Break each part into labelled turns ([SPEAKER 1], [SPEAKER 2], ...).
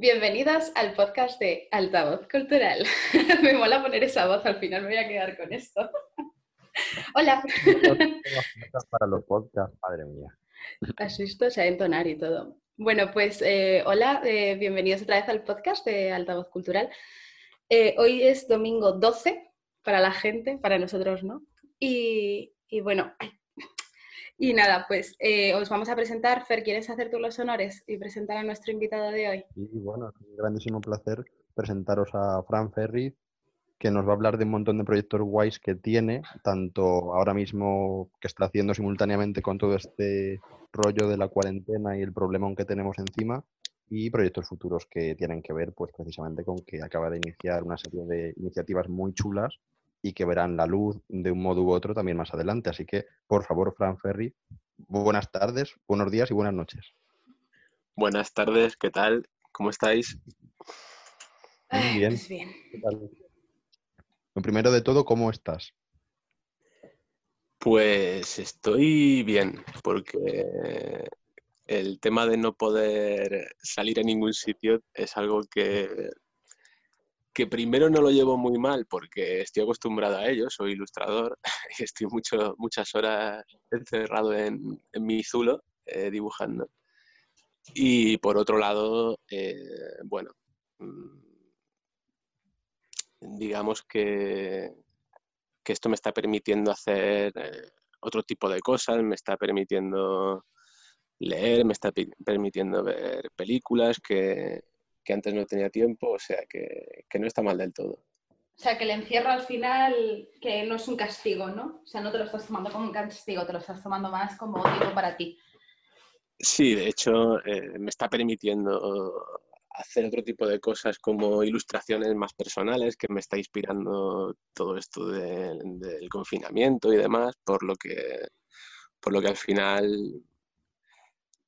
[SPEAKER 1] Bienvenidas al podcast de Altavoz Cultural. me mola poner esa voz, al final me voy a quedar con esto. Hola.
[SPEAKER 2] Para los podcasts, madre mía.
[SPEAKER 1] Has visto, o sea, entonar y todo. Bueno, pues eh, hola, eh, bienvenidos otra vez al podcast de Altavoz Cultural. Eh, hoy es domingo 12 para la gente, para nosotros no. Y, y bueno, y nada, pues eh, os vamos a presentar. Fer, ¿quieres hacer tú los honores y presentar a nuestro invitado de hoy?
[SPEAKER 2] Y bueno, es un grandísimo placer presentaros a Fran Ferri, que nos va a hablar de un montón de proyectos guays que tiene, tanto ahora mismo que está haciendo simultáneamente con todo este rollo de la cuarentena y el problema que tenemos encima, y proyectos futuros que tienen que ver pues precisamente con que acaba de iniciar una serie de iniciativas muy chulas y que verán la luz de un modo u otro también más adelante. Así que, por favor, Fran Ferry, buenas tardes, buenos días y buenas noches.
[SPEAKER 3] Buenas tardes, ¿qué tal? ¿Cómo estáis?
[SPEAKER 2] Muy bien.
[SPEAKER 1] Pues bien.
[SPEAKER 2] Lo primero de todo, ¿cómo estás?
[SPEAKER 3] Pues estoy bien, porque el tema de no poder salir a ningún sitio es algo que que primero no lo llevo muy mal porque estoy acostumbrado a ello, soy ilustrador y estoy mucho, muchas horas encerrado en, mi zulo eh, dibujando. Y por otro lado, eh, bueno, mm, digamos que, que, esto me está permitiendo hacer eh, otro tipo de cosas, me está permitiendo leer, me está permitiendo ver películas que, que antes no tenía tiempo, o sea que, no está mal del todo.
[SPEAKER 1] O sea, que el encierro al final, que no es un castigo, ¿no? O sea, no te lo estás tomando como un castigo, te lo estás tomando más como tiempo para ti.
[SPEAKER 3] Sí, de hecho, eh, me está permitiendo hacer otro tipo de cosas como ilustraciones más personales, que me está inspirando todo esto del confinamiento y demás, por lo que, por lo que al final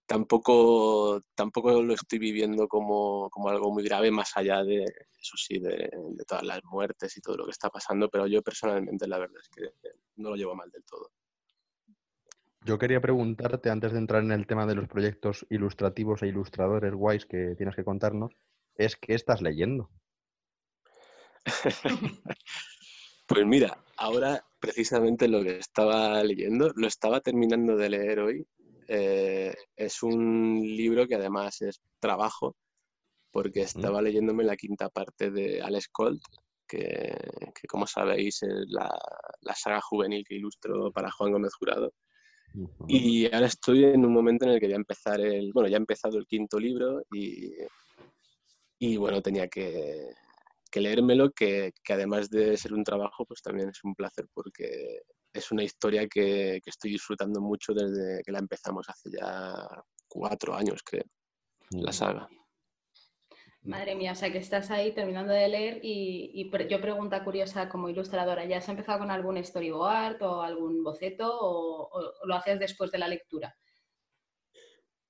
[SPEAKER 3] tampoco, tampoco lo estoy viviendo como, algo muy grave, más allá de, eso sí, de, todas las muertes y todo lo que está pasando, pero yo personalmente la verdad es que no lo llevo mal del todo.
[SPEAKER 2] Yo quería preguntarte, antes de entrar en el tema de los proyectos ilustrativos e ilustradores guays que tienes que contarnos, es qué estás leyendo.
[SPEAKER 3] pues mira, ahora precisamente lo que estaba leyendo, lo estaba terminando de leer hoy eh, es un libro que además es trabajo, porque estaba leyéndome la quinta parte de Alex Colt, que, como sabéis es la, saga juvenil que ilustro para Juan Gómez Jurado. Y ahora estoy en un momento en el que voy a empezar el, bueno, ya he empezado el quinto libro y, y bueno, tenía que, que leérmelo, que, que, además de ser un trabajo, pues también es un placer porque es una historia que, estoy disfrutando mucho desde que la empezamos hace ya cuatro años, que la saga.
[SPEAKER 1] Madre mía, o sea que estás ahí terminando de leer y, yo pregunta curiosa como ilustradora, ¿ya has empezado con algún storyboard o algún boceto o, lo haces después de la lectura?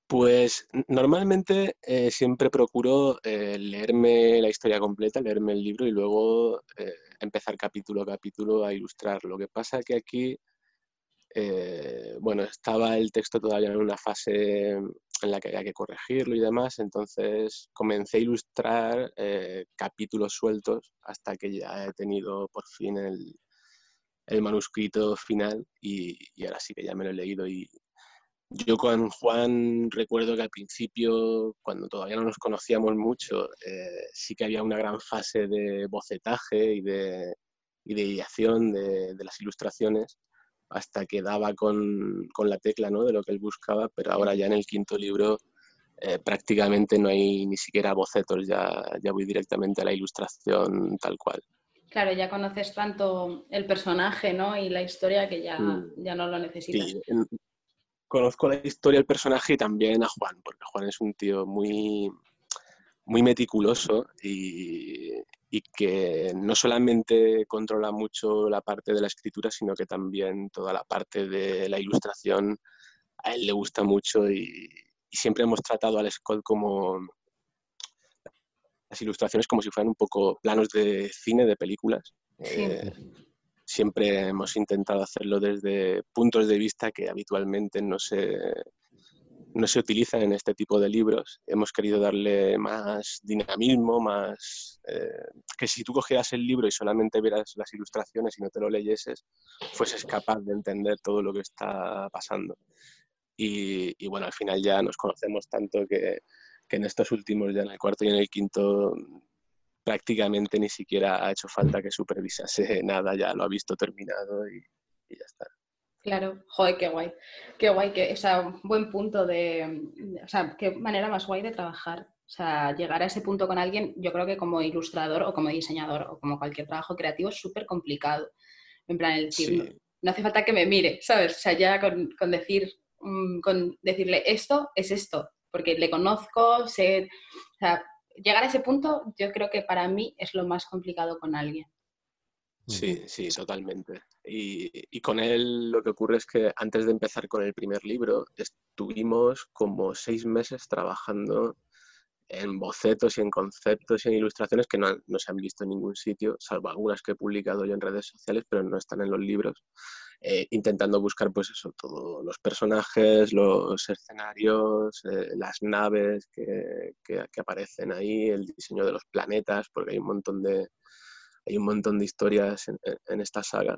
[SPEAKER 3] Pues normalmente eh, siempre procuro eh, leerme la historia completa, leerme el libro y luego eh, empezar capítulo a capítulo a ilustrar. Lo que pasa que aquí, eh, bueno, estaba el texto todavía en una fase en la que había que corregirlo y demás, entonces comencé a ilustrar eh, capítulos sueltos hasta que ya he tenido por fin el, manuscrito final y, y, ahora sí que ya me lo he leído y, yo con Juan recuerdo que al principio, cuando todavía no nos conocíamos mucho, eh, sí que había una gran fase de bocetaje y de, ideación de, las ilustraciones, hasta que daba con, la tecla ¿no? de lo que él buscaba, pero ahora ya en el quinto libro eh, prácticamente no hay ni siquiera bocetos, ya, ya voy directamente a la ilustración tal cual.
[SPEAKER 1] Claro, ya conoces tanto el personaje ¿no? y la historia que ya, mm. ya no lo necesitas
[SPEAKER 3] conozco la historia del personaje y también a Juan, porque Juan es un tío muy, muy meticuloso y, que no solamente controla mucho la parte de la escritura, sino que también toda la parte de la ilustración a él le gusta mucho y, siempre hemos tratado al Scott como las ilustraciones como si fueran un poco planos de cine, de películas. Eh, siempre hemos intentado hacerlo desde puntos de vista que habitualmente no se, no se utilizan en este tipo de libros. Hemos querido darle más dinamismo, más... Eh, que si tú cogieras el libro y solamente vieras las ilustraciones y no te lo leyeses, fueses capaz de entender todo lo que está pasando. Y, y bueno, al final ya nos conocemos tanto que, que, en estos últimos, ya en el cuarto y en el quinto, prácticamente ni siquiera ha hecho falta que supervisase nada, ya lo ha visto terminado y, y ya está.
[SPEAKER 1] Claro, joder, qué guay. Qué guay, que, o sea, buen punto de, o sea, qué manera más guay de trabajar. O sea, llegar a ese punto con alguien, yo creo que como ilustrador o como diseñador o como cualquier trabajo creativo es súper complicado. En plan, el decir, no, hace falta que me mire, ¿sabes? O sea, ya con, decir, mm, con decirle esto es esto, porque le conozco, sé, o sea, llegar a ese punto yo creo que para mí es lo más complicado con alguien.
[SPEAKER 3] Sí, sí, totalmente. Y, con él lo que ocurre es que antes de empezar con el primer libro estuvimos como seis meses trabajando en bocetos y en conceptos y en ilustraciones que no, se han visto en ningún sitio, salvo algunas que he publicado yo en redes sociales, pero no están en los libros, eh, intentando buscar pues eso, todos los personajes, los escenarios, eh, las naves que, aparecen ahí, el diseño de los planetas, porque hay un montón de, hay un montón de historias en, esta saga.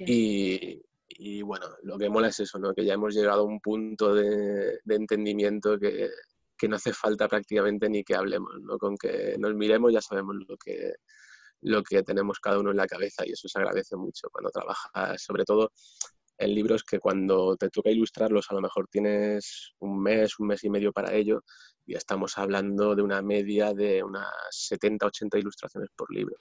[SPEAKER 3] Y, y, bueno, lo que mola es eso, ¿no? que ya hemos llegado a un punto de, entendimiento que, que, no hace falta prácticamente ni que hablemos, ¿no? con que nos miremos ya sabemos lo que, lo que tenemos cada uno en la cabeza y eso se agradece mucho cuando trabajas, sobre todo en libros que cuando te toca ilustrarlos a lo mejor tienes un mes, un mes y medio para ello y estamos hablando de una media de unas 70, 80 ilustraciones por libro.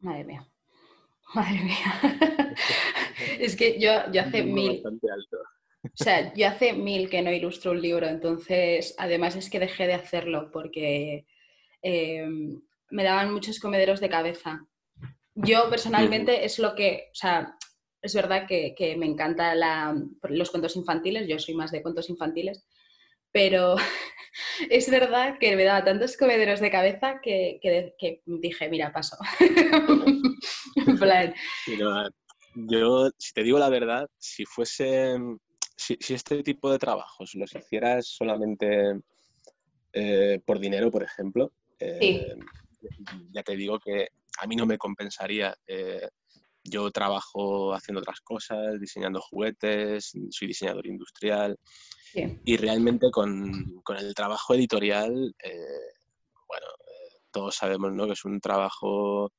[SPEAKER 1] Madre mía. Madre mía. es que yo, yo hace mil... O sea, yo hace mil que no ilustro un libro, entonces además es que dejé de hacerlo porque em, me daban muchos comederos de cabeza. Yo personalmente es lo que, o sea, es verdad que, que me encantan los cuentos infantiles, yo soy más de cuentos infantiles, pero es verdad que me daba tantos comederos de cabeza que, dije, mira, paso.
[SPEAKER 3] yo, si te digo la verdad, si fuese, si, este tipo de trabajos los hicieras solamente eh, por dinero, por ejemplo, eh, ya te digo que a mí no me compensaría. Eh, yo trabajo haciendo otras cosas, diseñando juguetes, soy diseñador industrial. Y realmente con, con, el trabajo editorial, eh, bueno, eh, todos sabemos ¿no? que es un trabajo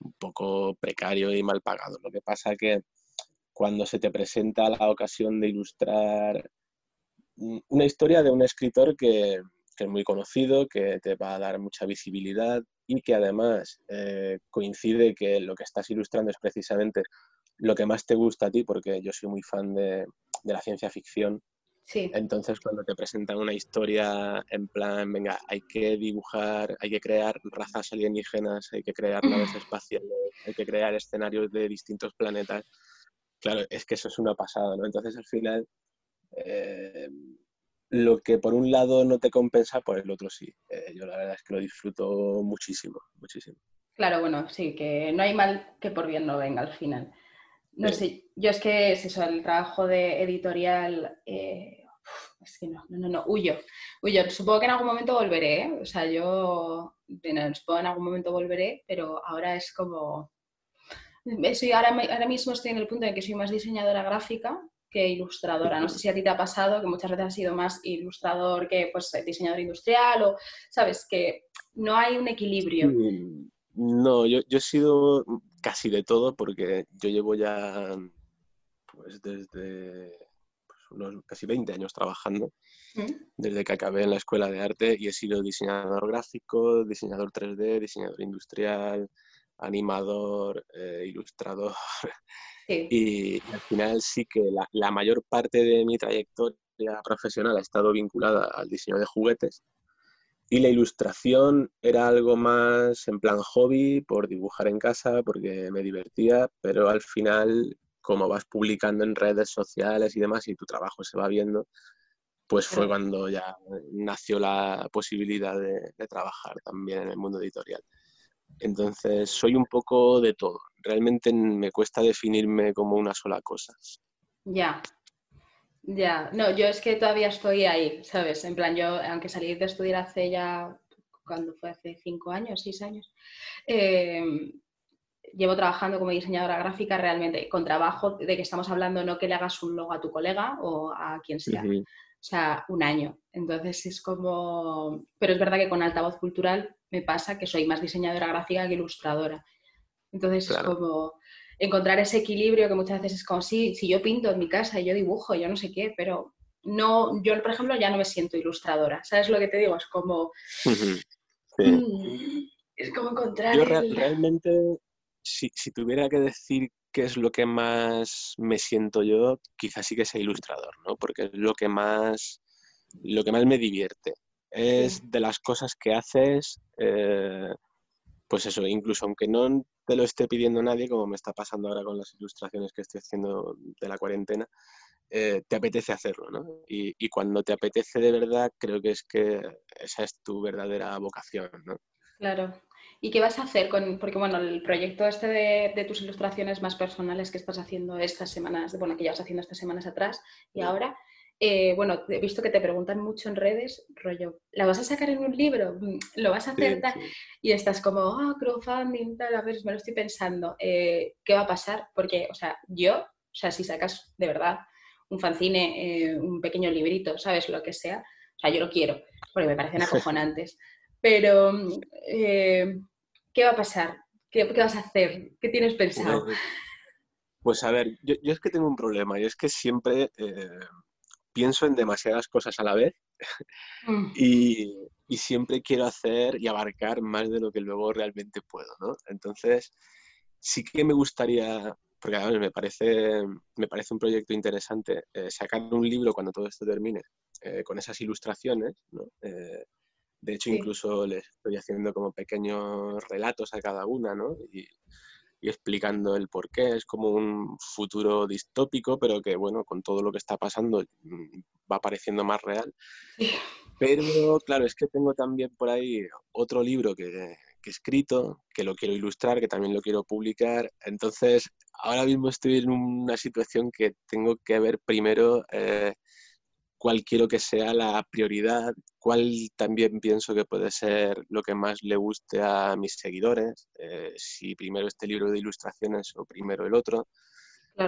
[SPEAKER 3] un poco precario y mal pagado. Lo que pasa que cuando se te presenta la ocasión de ilustrar una historia de un escritor que, que es muy conocido, que te va a dar mucha visibilidad y que además eh, coincide que lo que estás ilustrando es precisamente lo que más te gusta a ti, porque yo soy muy fan de, de la ciencia ficción entonces, cuando te presentan una historia en plan, venga, hay que dibujar, hay que crear razas alienígenas, hay que crear naves espaciales, hay que crear escenarios de distintos planetas, claro, es que eso es una pasada, ¿no? Entonces, al final, eh, lo que por un lado no te compensa, pues el otro sí. Eh, yo la verdad es que lo disfruto muchísimo, muchísimo.
[SPEAKER 1] Claro, bueno, sí, que no hay mal que por bien no venga al final. No sé, yo es que es eso, el trabajo de editorial, eh, es que no, no, no, no, huyo, huyo. Supongo que en algún momento volveré, ¿eh? o sea, yo, bueno, supongo que en algún momento volveré, pero ahora es como, soy, ahora, ahora mismo estoy en el punto en que soy más diseñadora gráfica que ilustradora. No sé si a ti te ha pasado que muchas veces has sido más ilustrador que pues, diseñador industrial o, sabes, que no hay un equilibrio.
[SPEAKER 3] No, yo, yo he sido casi de todo porque yo llevo ya pues desde pues, unos casi 20 años trabajando, mm. desde que acabé en la escuela de arte y he sido diseñador gráfico, diseñador 3D, diseñador industrial, animador, eh, ilustrador. Y, al final sí que la, la mayor parte de mi trayectoria profesional ha estado vinculada al diseño de juguetes y la ilustración era algo más en plan hobby, por dibujar en casa, porque me divertía, pero al final, como vas publicando en redes sociales y demás y tu trabajo se va viendo, pues fue cuando ya nació la posibilidad de, trabajar también en el mundo editorial. Entonces, soy un poco de todo. Realmente me cuesta definirme como una sola cosa.
[SPEAKER 1] Ya. Ya, no, yo es que todavía estoy ahí, ¿sabes? En plan, yo, aunque salí de estudiar hace ya, cuando fue hace cinco años, seis años, eh, llevo trabajando como diseñadora gráfica realmente con trabajo de que estamos hablando no que le hagas un logo a tu colega o a quien sea, sea, un año. Entonces es como, pero es verdad que con altavoz cultural me pasa que soy más diseñadora gráfica que ilustradora. Entonces es como encontrar ese equilibrio que muchas veces es como, sí, si yo pinto en mi casa y yo dibujo, yo no sé qué, pero no, yo por ejemplo ya no me siento ilustradora, ¿sabes lo que te digo? Es como... Mm, es como encontrar...
[SPEAKER 3] Yo realmente si, tuviera que decir qué es lo que más me siento yo, quizás sí que sea ilustrador, ¿no? Porque es lo que más, lo que más me divierte. Es de las cosas que haces, eh, pues eso, incluso aunque no te lo esté pidiendo nadie, como me está pasando ahora con las ilustraciones que estoy haciendo de la cuarentena, eh, te apetece hacerlo, ¿no? Y, y, cuando te apetece de verdad, creo que es que esa es tu verdadera vocación, ¿no?
[SPEAKER 1] Claro, ¿Y qué vas a hacer con, porque bueno, el proyecto este de, tus ilustraciones más personales que estás haciendo estas semanas, bueno, que ya vas haciendo estas semanas atrás y ahora, eh, bueno, he visto que te preguntan mucho en redes, rollo, ¿la vas a sacar en un libro? Mm, ¿Lo vas a hacer? Y estás como, ah, crowdfunding, tal, a ver, me lo estoy pensando, eh, ¿qué va a pasar? Porque, o sea, yo, o sea, si sacas de verdad un fanzine, eh, un pequeño librito, ¿sabes? Lo que sea, o sea, yo lo quiero, porque me parecen acojonantes. Pero, eh, ¿qué va a pasar? ¿Qué, vas a hacer? ¿Qué tienes pensado?
[SPEAKER 3] Pues, pues a ver, yo, es que tengo un problema y es que siempre eh, pienso en demasiadas cosas a la vez mm. y, siempre quiero hacer y abarcar más de lo que luego realmente puedo, ¿no? Entonces, sí que me gustaría, porque a ver, me parece, me parece un proyecto interesante, eh, sacar un libro cuando todo esto termine, con esas ilustraciones, ¿no? De hecho, incluso les estoy haciendo como pequeños relatos a cada una, ¿no? Y, explicando el por qué. Es como un futuro distópico, pero que, bueno, con todo lo que está pasando mm, va pareciendo más real. Pero, claro, es que tengo también por ahí otro libro que, he escrito, que lo quiero ilustrar, que también lo quiero publicar. Entonces, ahora mismo estoy en una situación que tengo que ver primero eh, cuál quiero que sea la prioridad, cuál también pienso que puede ser lo que más le guste a mis seguidores, eh, si primero este libro de ilustraciones o primero el otro.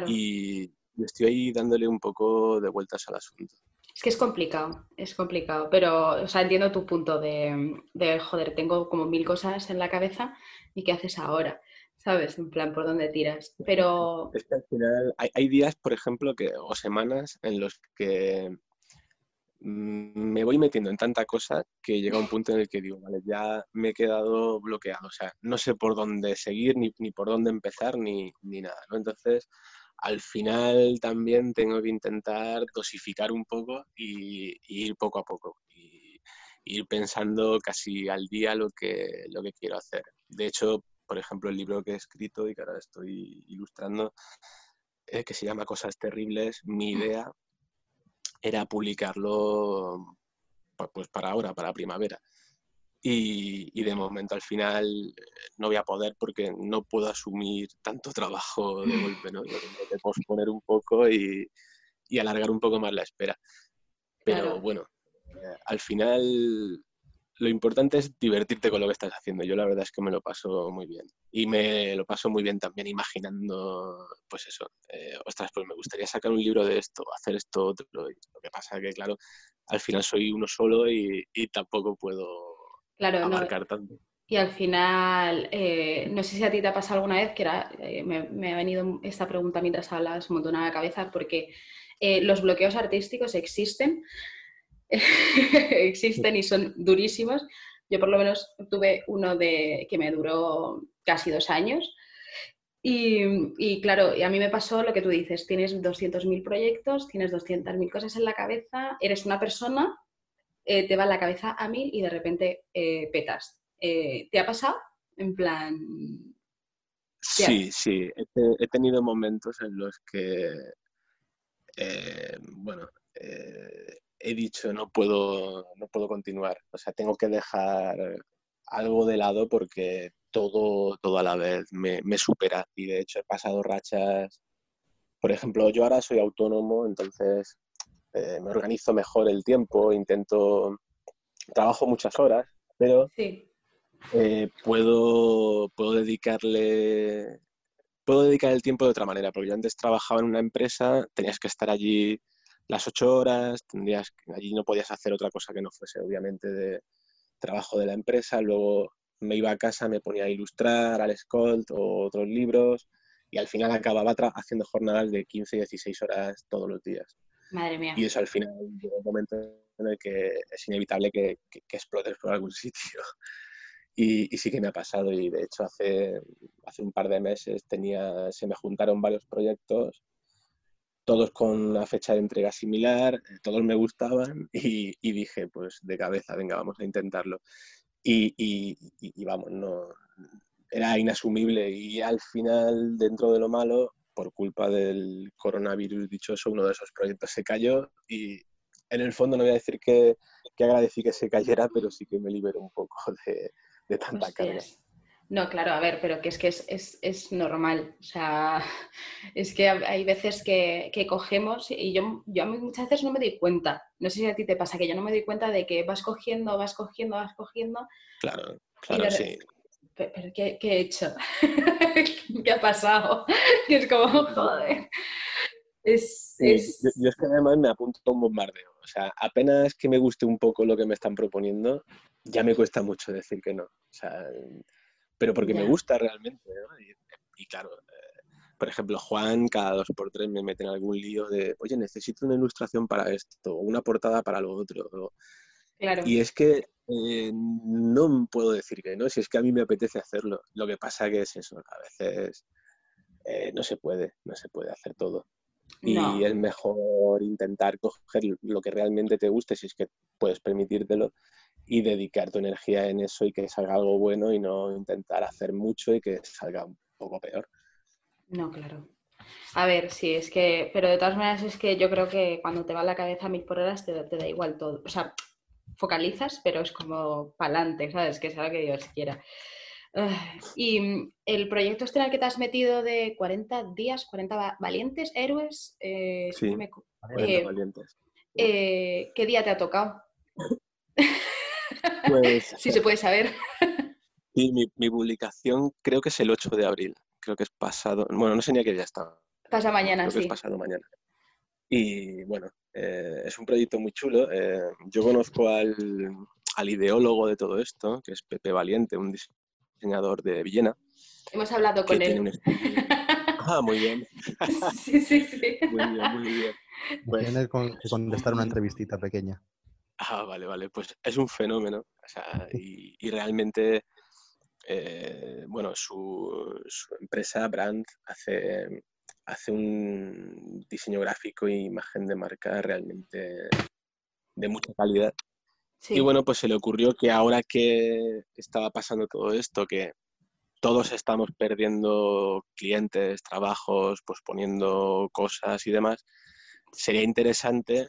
[SPEAKER 3] Y estoy ahí dándole un poco de vueltas al asunto.
[SPEAKER 1] Es que es complicado, es complicado, pero o sea, entiendo tu punto de, de, joder, tengo como mil cosas en la cabeza y ¿qué haces ahora? ¿Sabes? En plan, ¿por dónde tiras? Pero...
[SPEAKER 3] Es que al final hay, hay días, por ejemplo, que, o semanas en los que me voy metiendo en tanta cosa que llega un punto en el que digo, vale, ya me he quedado bloqueado, o sea, no sé por dónde seguir, ni, por dónde empezar, ni, nada, ¿no? Entonces, al final también tengo que intentar dosificar un poco y, ir poco a poco, y, ir pensando casi al día lo que, lo que quiero hacer. De hecho, por ejemplo, el libro que he escrito y que ahora estoy ilustrando, eh, que se llama Cosas Terribles, mi mm. idea era publicarlo pues para ahora, para primavera. Y, de momento al final no voy a poder porque no puedo asumir tanto trabajo de golpe, ¿no? tengo que posponer un poco y, y, alargar un poco más la espera. Pero bueno, eh, al final lo importante es divertirte con lo que estás haciendo. Yo la verdad es que me lo paso muy bien. Y me lo paso muy bien también imaginando, pues eso, eh, ostras, pues me gustaría sacar un libro de esto, hacer esto, otro. Lo que pasa es que, claro, al final soy uno solo y, tampoco puedo claro, abarcar tanto.
[SPEAKER 1] Y al final, eh, no sé si a ti te ha pasado alguna vez, que era, eh, me, ha venido esta pregunta mientras hablas un montón a la cabeza, porque los bloqueos artísticos existen, existen y son durísimos. Yo por lo menos tuve uno de, que me duró casi dos años. Y, claro, y a mí me pasó lo que tú dices, tienes 200.000 proyectos, tienes 200.000 cosas en la cabeza, eres una persona, eh, te va la cabeza a mil y de repente eh, petas. Eh, ¿Te ha pasado? En plan...
[SPEAKER 3] Sí, sí, he, tenido momentos en los que, bueno, he dicho no puedo, no puedo continuar. O sea, tengo que dejar algo de lado porque todo, todo a la vez me, supera. Y de hecho he pasado rachas. Por ejemplo, yo ahora soy autónomo, entonces eh, me organizo mejor el tiempo, intento, trabajo muchas horas, pero eh, puedo, puedo dedicarle, puedo dedicar el tiempo de otra manera, porque yo antes trabajaba en una empresa, tenías que estar allí las ocho horas, tendrías, allí no podías hacer otra cosa que no fuese, obviamente, de trabajo de la empresa, luego me iba a casa, me ponía a ilustrar al Scolt o otros libros y al final acababa haciendo jornadas de 15 y 16 horas todos los días.
[SPEAKER 1] Madre mía.
[SPEAKER 3] Y eso al final llega un momento en el que es inevitable que, que, explotes por algún sitio. Y, y, sí que me ha pasado y de hecho hace, hace un par de meses tenía, se me juntaron varios proyectos, todos con una fecha de entrega similar, eh, todos me gustaban y, y dije pues de cabeza, venga, vamos a intentarlo. Y, y, vamos, no, era inasumible y al final, dentro de lo malo, por culpa del coronavirus dichoso, uno de esos proyectos se cayó y en el fondo no voy a decir que, que agradecí que se cayera, pero sí que me liberó un poco de, de tanta carga.
[SPEAKER 1] No, claro, a ver, pero que es que es, es, es normal. O sea, es que hay veces que, que, cogemos y yo, yo muchas veces no me doy cuenta. No sé si a ti te pasa que yo no me doy cuenta de que vas cogiendo, vas cogiendo, vas cogiendo.
[SPEAKER 3] Claro, claro, sí
[SPEAKER 1] pero ¿qué, he hecho? ¿Qué ha pasado? Y es como, joder. Es,
[SPEAKER 3] Yo, es que además me apunto a un bombardeo. O sea, apenas que me guste un poco lo que me están proponiendo, ya me cuesta mucho decir que no. O sea, pero porque me gusta realmente. ¿no? Y, claro, eh, por ejemplo, Juan cada dos por tres me mete en algún lío de, oye, necesito una ilustración para esto, o una portada para lo otro.
[SPEAKER 1] Claro.
[SPEAKER 3] Y es que eh, no puedo decir que no, si es que a mí me apetece hacerlo. Lo que pasa que es eso, a veces eh, no se puede, no se puede hacer todo. Y es mejor intentar coger lo que realmente te guste, si es que puedes permitírtelo, y dedicar tu energía en eso y que salga algo bueno y no intentar hacer mucho y que salga un poco peor.
[SPEAKER 1] No, claro. A ver, sí, es que, pero de todas maneras es que yo creo que cuando te va la cabeza a mil por horas te, te da igual todo. O sea, focalizas, pero es como pa'lante, ¿sabes? Que sea lo que Dios quiera. y mm, el proyecto este en el que te has metido de 40 días, 40 valientes héroes.
[SPEAKER 3] Eh, sí,
[SPEAKER 1] eh, valientes. Eh, ¿Qué día te ha tocado?
[SPEAKER 3] Pues,
[SPEAKER 1] si se puede saber.
[SPEAKER 3] Sí, mi, publicación creo que es el 8 de abril. Creo que es pasado. Bueno, no sé ni a qué día está.
[SPEAKER 1] Pasa mañana,
[SPEAKER 3] creo
[SPEAKER 1] sí.
[SPEAKER 3] Que es pasado mañana. Y bueno, eh, es un proyecto muy chulo. Eh, yo conozco al, al, ideólogo de todo esto, que es Pepe Valiente, un diseñador de Villena.
[SPEAKER 1] Hemos hablado con él.
[SPEAKER 3] Ah, muy bien.
[SPEAKER 1] sí, sí, sí.
[SPEAKER 3] Muy bien, muy bien.
[SPEAKER 2] Pues... Tienes que contestar una entrevistita pequeña.
[SPEAKER 3] Ah, vale, vale. Pues es un fenómeno. O sea, y, y, realmente, eh, bueno, su, su, empresa, Brand, hace hace un diseño gráfico e imagen de marca realmente de mucha calidad. Y bueno, pues se le ocurrió que ahora que estaba pasando todo esto, que todos estamos perdiendo clientes, trabajos, pues poniendo cosas y demás, sería interesante,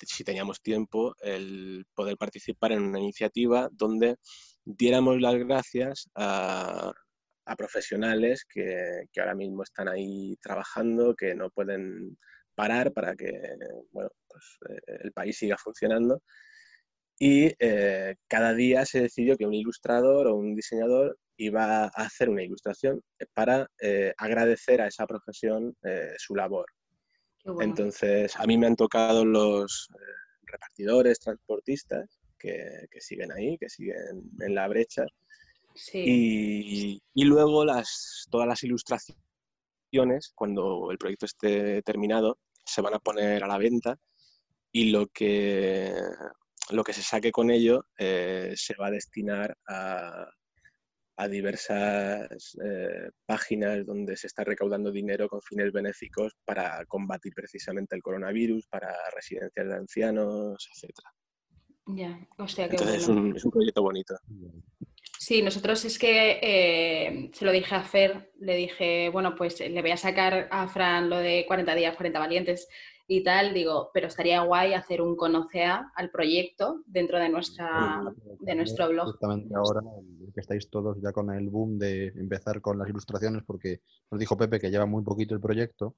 [SPEAKER 3] si teníamos tiempo, el poder participar en una iniciativa donde diéramos las gracias a, a profesionales que, que, ahora mismo están ahí trabajando, que no pueden parar para que bueno, pues, eh, el país siga funcionando. Y eh, cada día se decidió que un ilustrador o un diseñador iba a hacer una ilustración para eh, agradecer a esa profesión eh, su labor. Bueno. Entonces, a mí me han tocado los repartidores, transportistas, que, que, siguen ahí, que siguen en la brecha,
[SPEAKER 1] Sí.
[SPEAKER 3] Y, y, luego las, todas las ilustraciones, cuando el proyecto esté terminado, se van a poner a la venta y lo que, lo que se saque con ello eh, se va a destinar a, a diversas eh, páginas donde se está recaudando dinero con fines benéficos para combatir precisamente el coronavirus, para residencias de ancianos, etc.
[SPEAKER 1] Ya, hostia, qué
[SPEAKER 3] Entonces
[SPEAKER 1] bueno.
[SPEAKER 3] es, un, es un proyecto bonito.
[SPEAKER 1] Sí, nosotros es que eh, se lo dije a Fer, le dije, bueno, pues le voy a sacar a Fran lo de 40 días, 40 valientes. Y tal, digo, pero estaría guay hacer un conocea al proyecto dentro de, nuestra, de nuestro blog.
[SPEAKER 2] Justamente ahora que estáis todos ya con el boom de empezar con las ilustraciones, porque nos dijo Pepe que lleva muy poquito el proyecto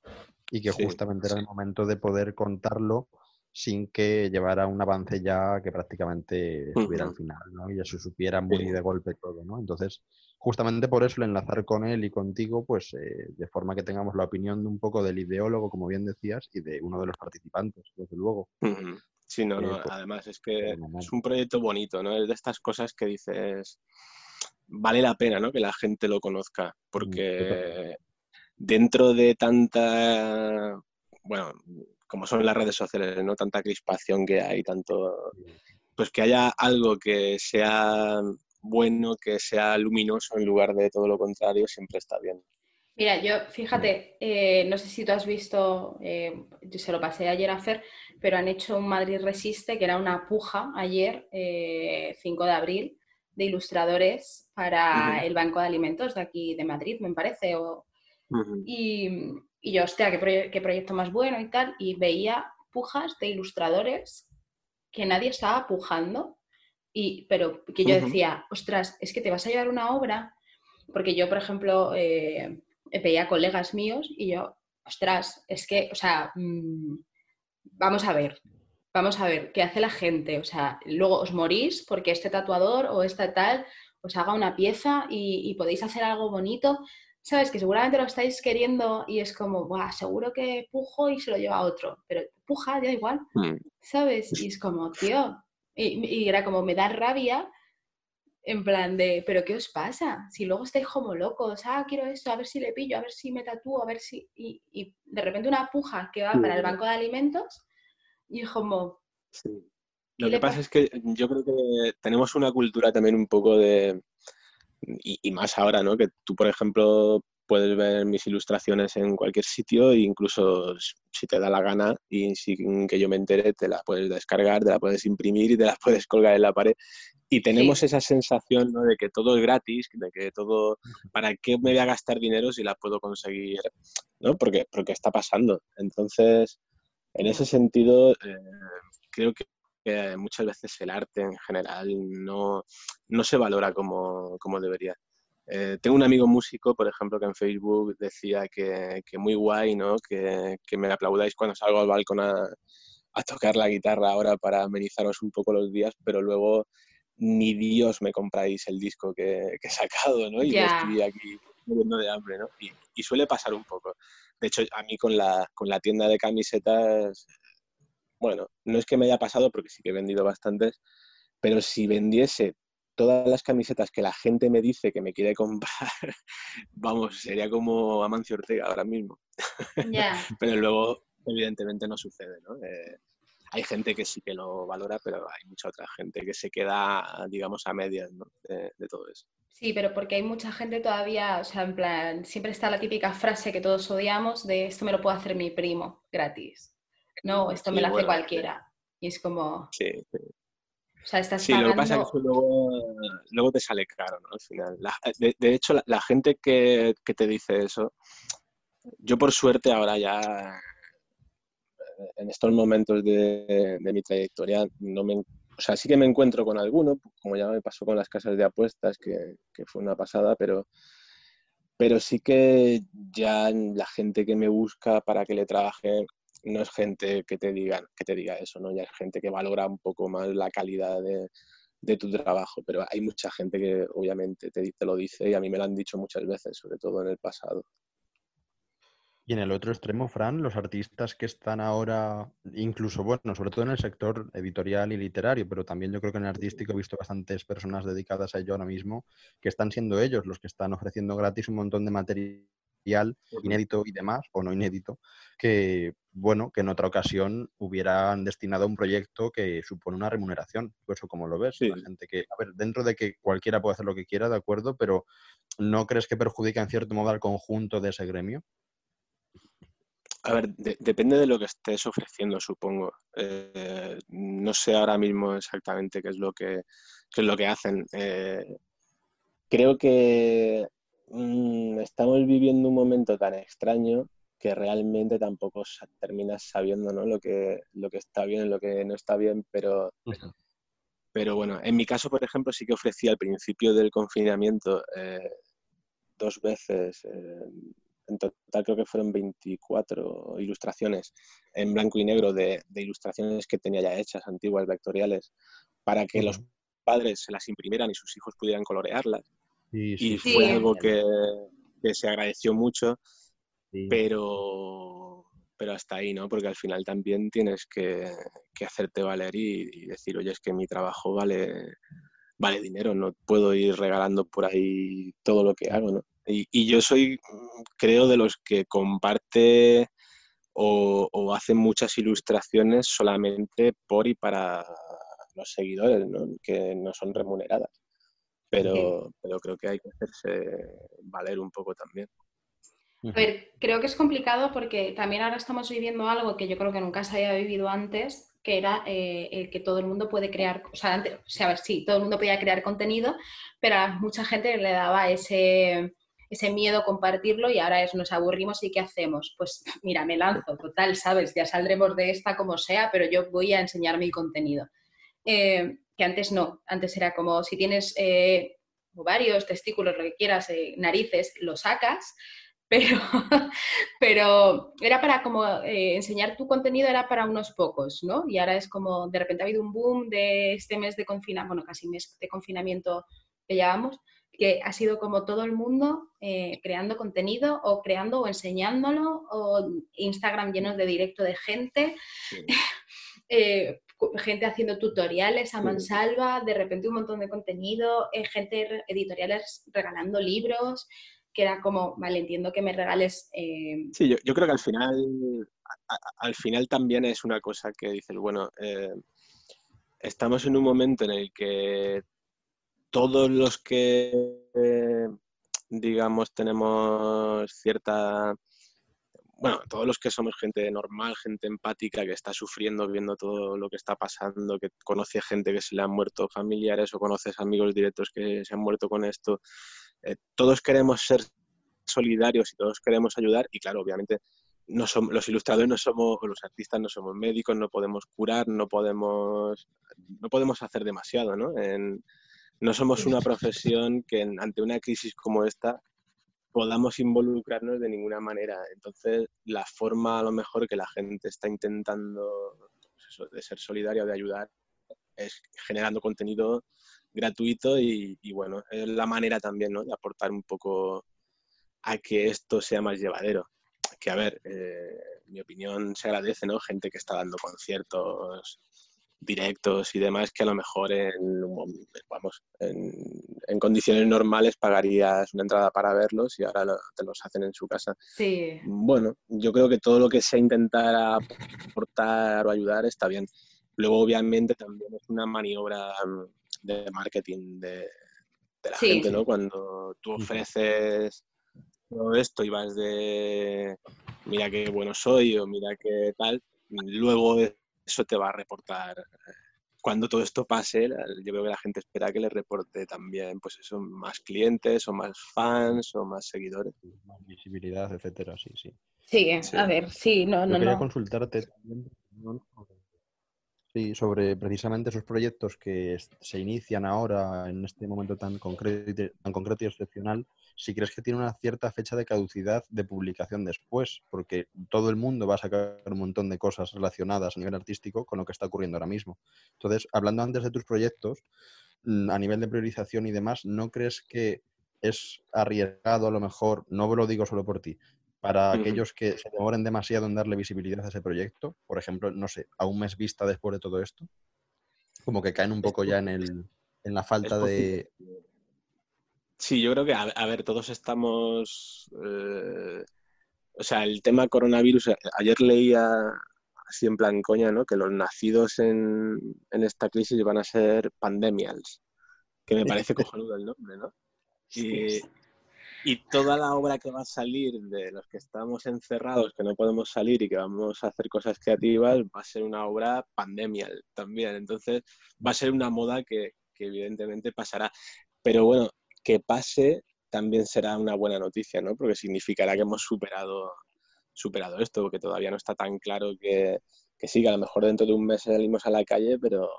[SPEAKER 2] y que justamente era el momento de poder contarlo sin que llevara un avance ya que prácticamente estuviera al final, ¿no? Y ya se supiera muy de golpe todo, ¿no? Entonces, justamente por eso el enlazar con él y contigo, pues eh, de forma que tengamos la opinión de un poco del ideólogo, como bien decías, y de uno de los participantes, desde luego.
[SPEAKER 3] Sí, no, no, pues, además es que es un proyecto bonito, ¿no? Es de estas cosas que dices, vale la pena, ¿no? Que la gente lo conozca, mm, porque dentro de tanta, bueno, como son las redes sociales, ¿no? Tanta crispación que hay, tanto... Pues que haya algo que sea bueno, que sea luminoso en lugar de todo lo contrario, siempre está bien.
[SPEAKER 1] Mira, yo, fíjate, eh, no sé si tú has visto, eh, yo se lo pasé ayer a Fer, pero han hecho un Madrid Resiste, que era una puja ayer, 5 eh, de abril, de ilustradores para el Banco de Alimentos de aquí de Madrid, me parece. O, y, y yo, hostia, ¿qué, proyecto más bueno y tal. Y veía pujas de ilustradores que nadie estaba pujando, y, pero que yo decía, ostras, es que te vas a llevar una obra, porque yo, por ejemplo, eh, veía colegas míos y yo, ostras, es que, o sea, mm, vamos a ver, vamos a ver, ¿qué hace la gente? O sea, luego os morís porque este tatuador o esta tal os haga una pieza y, y podéis hacer algo bonito, sabes que seguramente lo estáis queriendo y es como, Buah, seguro que pujo y se lo lleva a otro, pero puja, ya igual, mm. ¿sabes? Y es como, tío, y, era como, me da rabia, en plan de, pero ¿qué os pasa? Si luego estáis como locos, ah, quiero esto, a ver si le pillo, a ver si me tatúo, a ver si... Y, y de repente una puja que va para el banco de alimentos y es como...
[SPEAKER 3] Sí. Lo que pasa es que yo creo que tenemos una cultura también un poco de, y, más ahora, ¿no? Que tú, por ejemplo, puedes ver mis ilustraciones en cualquier sitio e incluso si te da la gana y sin que yo me entere, te la puedes descargar, te la puedes imprimir y te la puedes colgar en la pared. Y tenemos esa sensación ¿no? de que todo es gratis, de que todo, ¿para qué me voy a gastar dinero si la puedo conseguir? ¿no? Porque, porque está pasando. Entonces, en ese sentido, eh, creo que que muchas veces el arte en general no, se valora como, debería. Eh, tengo un amigo músico, por ejemplo, que en Facebook decía que, muy guay, ¿no? Que, me aplaudáis cuando salgo al balcón a, tocar la guitarra ahora para amenizaros un poco los días, pero luego ni Dios me compráis el disco que, he sacado, ¿no? Y estoy aquí muriendo de hambre, ¿no? Y, y, suele pasar un poco. De hecho, a mí con la, con la tienda de camisetas bueno, no es que me haya pasado porque sí que he vendido bastantes, pero si vendiese todas las camisetas que la gente me dice que me quiere comprar, vamos, sería como Amancio Ortega ahora mismo. pero luego, evidentemente, no sucede, ¿no? Eh, hay gente que sí que lo valora, pero hay mucha otra gente que se queda, digamos, a medias de, de, todo eso.
[SPEAKER 1] Sí, pero porque hay mucha gente todavía, o sea, en plan, siempre está la típica frase que todos odiamos de esto me lo puede hacer mi primo gratis no, esto me lo hace cualquiera. Y es como... Sí, O sea, estás
[SPEAKER 3] sí, lo que pasa es que luego, te sale caro, ¿no? Al final. de, hecho, la, gente que, te dice eso, yo por suerte ahora ya, en estos momentos de, mi trayectoria, no me, o sea, sí que me encuentro con alguno, como ya me pasó con las casas de apuestas, que, que fue una pasada, pero, pero sí que ya la gente que me busca para que le trabaje no es gente que te diga, que te diga eso, ¿no? Ya es gente que valora un poco más la calidad de, tu trabajo, pero hay mucha gente que obviamente te, te, lo dice y a mí me lo han dicho muchas veces, sobre todo en el pasado.
[SPEAKER 2] Y en el otro extremo, Fran, los artistas que están ahora, incluso, bueno, sobre todo en el sector editorial y literario, pero también yo creo que en el artístico he visto bastantes personas dedicadas a ello ahora mismo, que están siendo ellos los que están ofreciendo gratis un montón de material inédito y demás, o no inédito, que, bueno, que en otra ocasión hubieran destinado a un proyecto que supone una remuneración. Eso como lo ves, la gente que, a ver, dentro de que cualquiera puede hacer lo que quiera, de acuerdo, pero ¿no crees que perjudica en cierto modo al conjunto de ese gremio?
[SPEAKER 3] A ver, depende de lo que estés ofreciendo, supongo. Eh, no sé ahora mismo exactamente qué es lo que, es lo que hacen. Eh, creo que Mm, estamos viviendo un momento tan extraño que realmente tampoco terminas sabiendo ¿no? lo, que, lo que está bien y lo que no está bien, pero, pero bueno, en mi caso, por ejemplo, sí que ofrecí al principio del confinamiento eh, dos veces, eh, en total creo que fueron 24 ilustraciones en blanco y negro de, ilustraciones que tenía ya hechas, antiguas, vectoriales, para que los padres se las imprimieran y sus hijos pudieran colorearlas. Y fue algo que, que, se agradeció mucho, pero, pero hasta ahí, ¿no? Porque al final también tienes que, que hacerte valer y, y, decir, oye, es que mi trabajo vale, vale dinero, no puedo ir regalando por ahí todo lo que hago, ¿no? Y, yo soy, creo, de los que comparte o, hace muchas ilustraciones solamente por y para los seguidores, ¿no? que no son remuneradas. Pero, pero creo que hay que hacerse valer un poco también.
[SPEAKER 1] A ver, creo que es complicado porque también ahora estamos viviendo algo que yo creo que nunca se había vivido antes, que era eh, el que todo el mundo puede crear, o sea, antes, o sea, sí, todo el mundo podía crear contenido, pero a mucha gente le daba ese, ese miedo compartirlo y ahora es nos aburrimos y ¿qué hacemos? Pues mira, me lanzo, total, ¿sabes? Ya saldremos de esta como sea, pero yo voy a enseñar mi contenido. Eh, que antes no, antes era como si tienes eh, ovarios, testículos, lo que quieras, eh, narices, lo sacas, pero, pero era para como enseñar tu contenido era para unos pocos, ¿no? Y ahora es como, de repente ha habido un boom de este mes de confinamiento, bueno, casi mes de confinamiento que llevamos, que ha sido como todo el mundo eh, creando contenido o creando o enseñándolo, o Instagram lleno de directo de gente, eh, gente haciendo tutoriales a mansalva, de repente un montón de contenido, eh, gente editoriales regalando libros, que era como, vale, entiendo que me regales...
[SPEAKER 3] Sí, yo, yo, creo que al final, al final también es una cosa que dices, bueno, estamos en un momento en el que todos los que, digamos, tenemos cierta, bueno, todos los que somos gente normal, gente empática, que está sufriendo viendo todo lo que está pasando, que conoce gente que se le han muerto familiares o conoces amigos directos que se han muerto con esto, eh, todos queremos ser solidarios y todos queremos ayudar y claro, obviamente no somos, los ilustradores no somos, los artistas no somos médicos, no podemos curar, no podemos, no podemos hacer demasiado, ¿no? En, no somos una profesión que ante una crisis como esta podamos involucrarnos de ninguna manera. Entonces, la forma a lo mejor que la gente está intentando pues de ser solidaria, de ayudar, es generando contenido gratuito y, bueno, es la manera también ¿no? de aportar un poco a que esto sea más llevadero. Que a ver, eh, mi opinión se agradece, ¿no? Gente que está dando conciertos directos y demás que a lo mejor en, vamos, en, condiciones normales pagarías una entrada para verlos y ahora te los hacen en su casa.
[SPEAKER 1] Sí.
[SPEAKER 3] Bueno, yo creo que todo lo que sea intentar aportar o ayudar está bien. Luego, obviamente, también es una maniobra mm, de marketing de, la gente, ¿no? Cuando tú ofreces todo esto y vas de mira qué bueno soy o mira qué tal, luego eso te va a reportar. Eh, cuando todo esto pase, yo veo que la gente espera que le reporte también, pues eso, más clientes o más fans o más seguidores.
[SPEAKER 2] Más visibilidad, etcétera, sí, sí.
[SPEAKER 1] Sí, a ver, sí, no, no,
[SPEAKER 2] quería consultarte también Sí, sobre precisamente esos proyectos que se inician ahora en este momento tan concreto, tan concreto y excepcional, si crees que tiene una cierta fecha de caducidad de publicación después, porque todo el mundo va a sacar un montón de cosas relacionadas a nivel artístico con lo que está ocurriendo ahora mismo. Entonces, hablando antes de tus proyectos, mm, a nivel de priorización y demás, ¿no crees que es arriesgado a lo mejor, no lo digo solo por ti, para aquellos que se demoren demasiado en darle visibilidad a ese proyecto, por ejemplo, no sé, a un mes vista después de todo esto, como que caen un poco ya en, el, en la falta de...
[SPEAKER 3] Sí, yo creo que, a, ver, todos estamos... Eh, o sea, el tema coronavirus, eh, ayer leía así en plan coña, ¿no? Que los nacidos en, en esta crisis van a ser pandemials, que me parece cojonudo el nombre, ¿no? Y, y toda la obra que va a salir de los que estamos encerrados, que no podemos salir y que vamos a hacer cosas creativas, va a ser una obra pandemial también. Entonces, va a ser una moda que, evidentemente pasará. Pero bueno, que pase también será una buena noticia, ¿no? Porque significará que hemos superado superado esto, porque todavía no está tan claro que, que sí, que a lo mejor dentro de un mes salimos a la calle, pero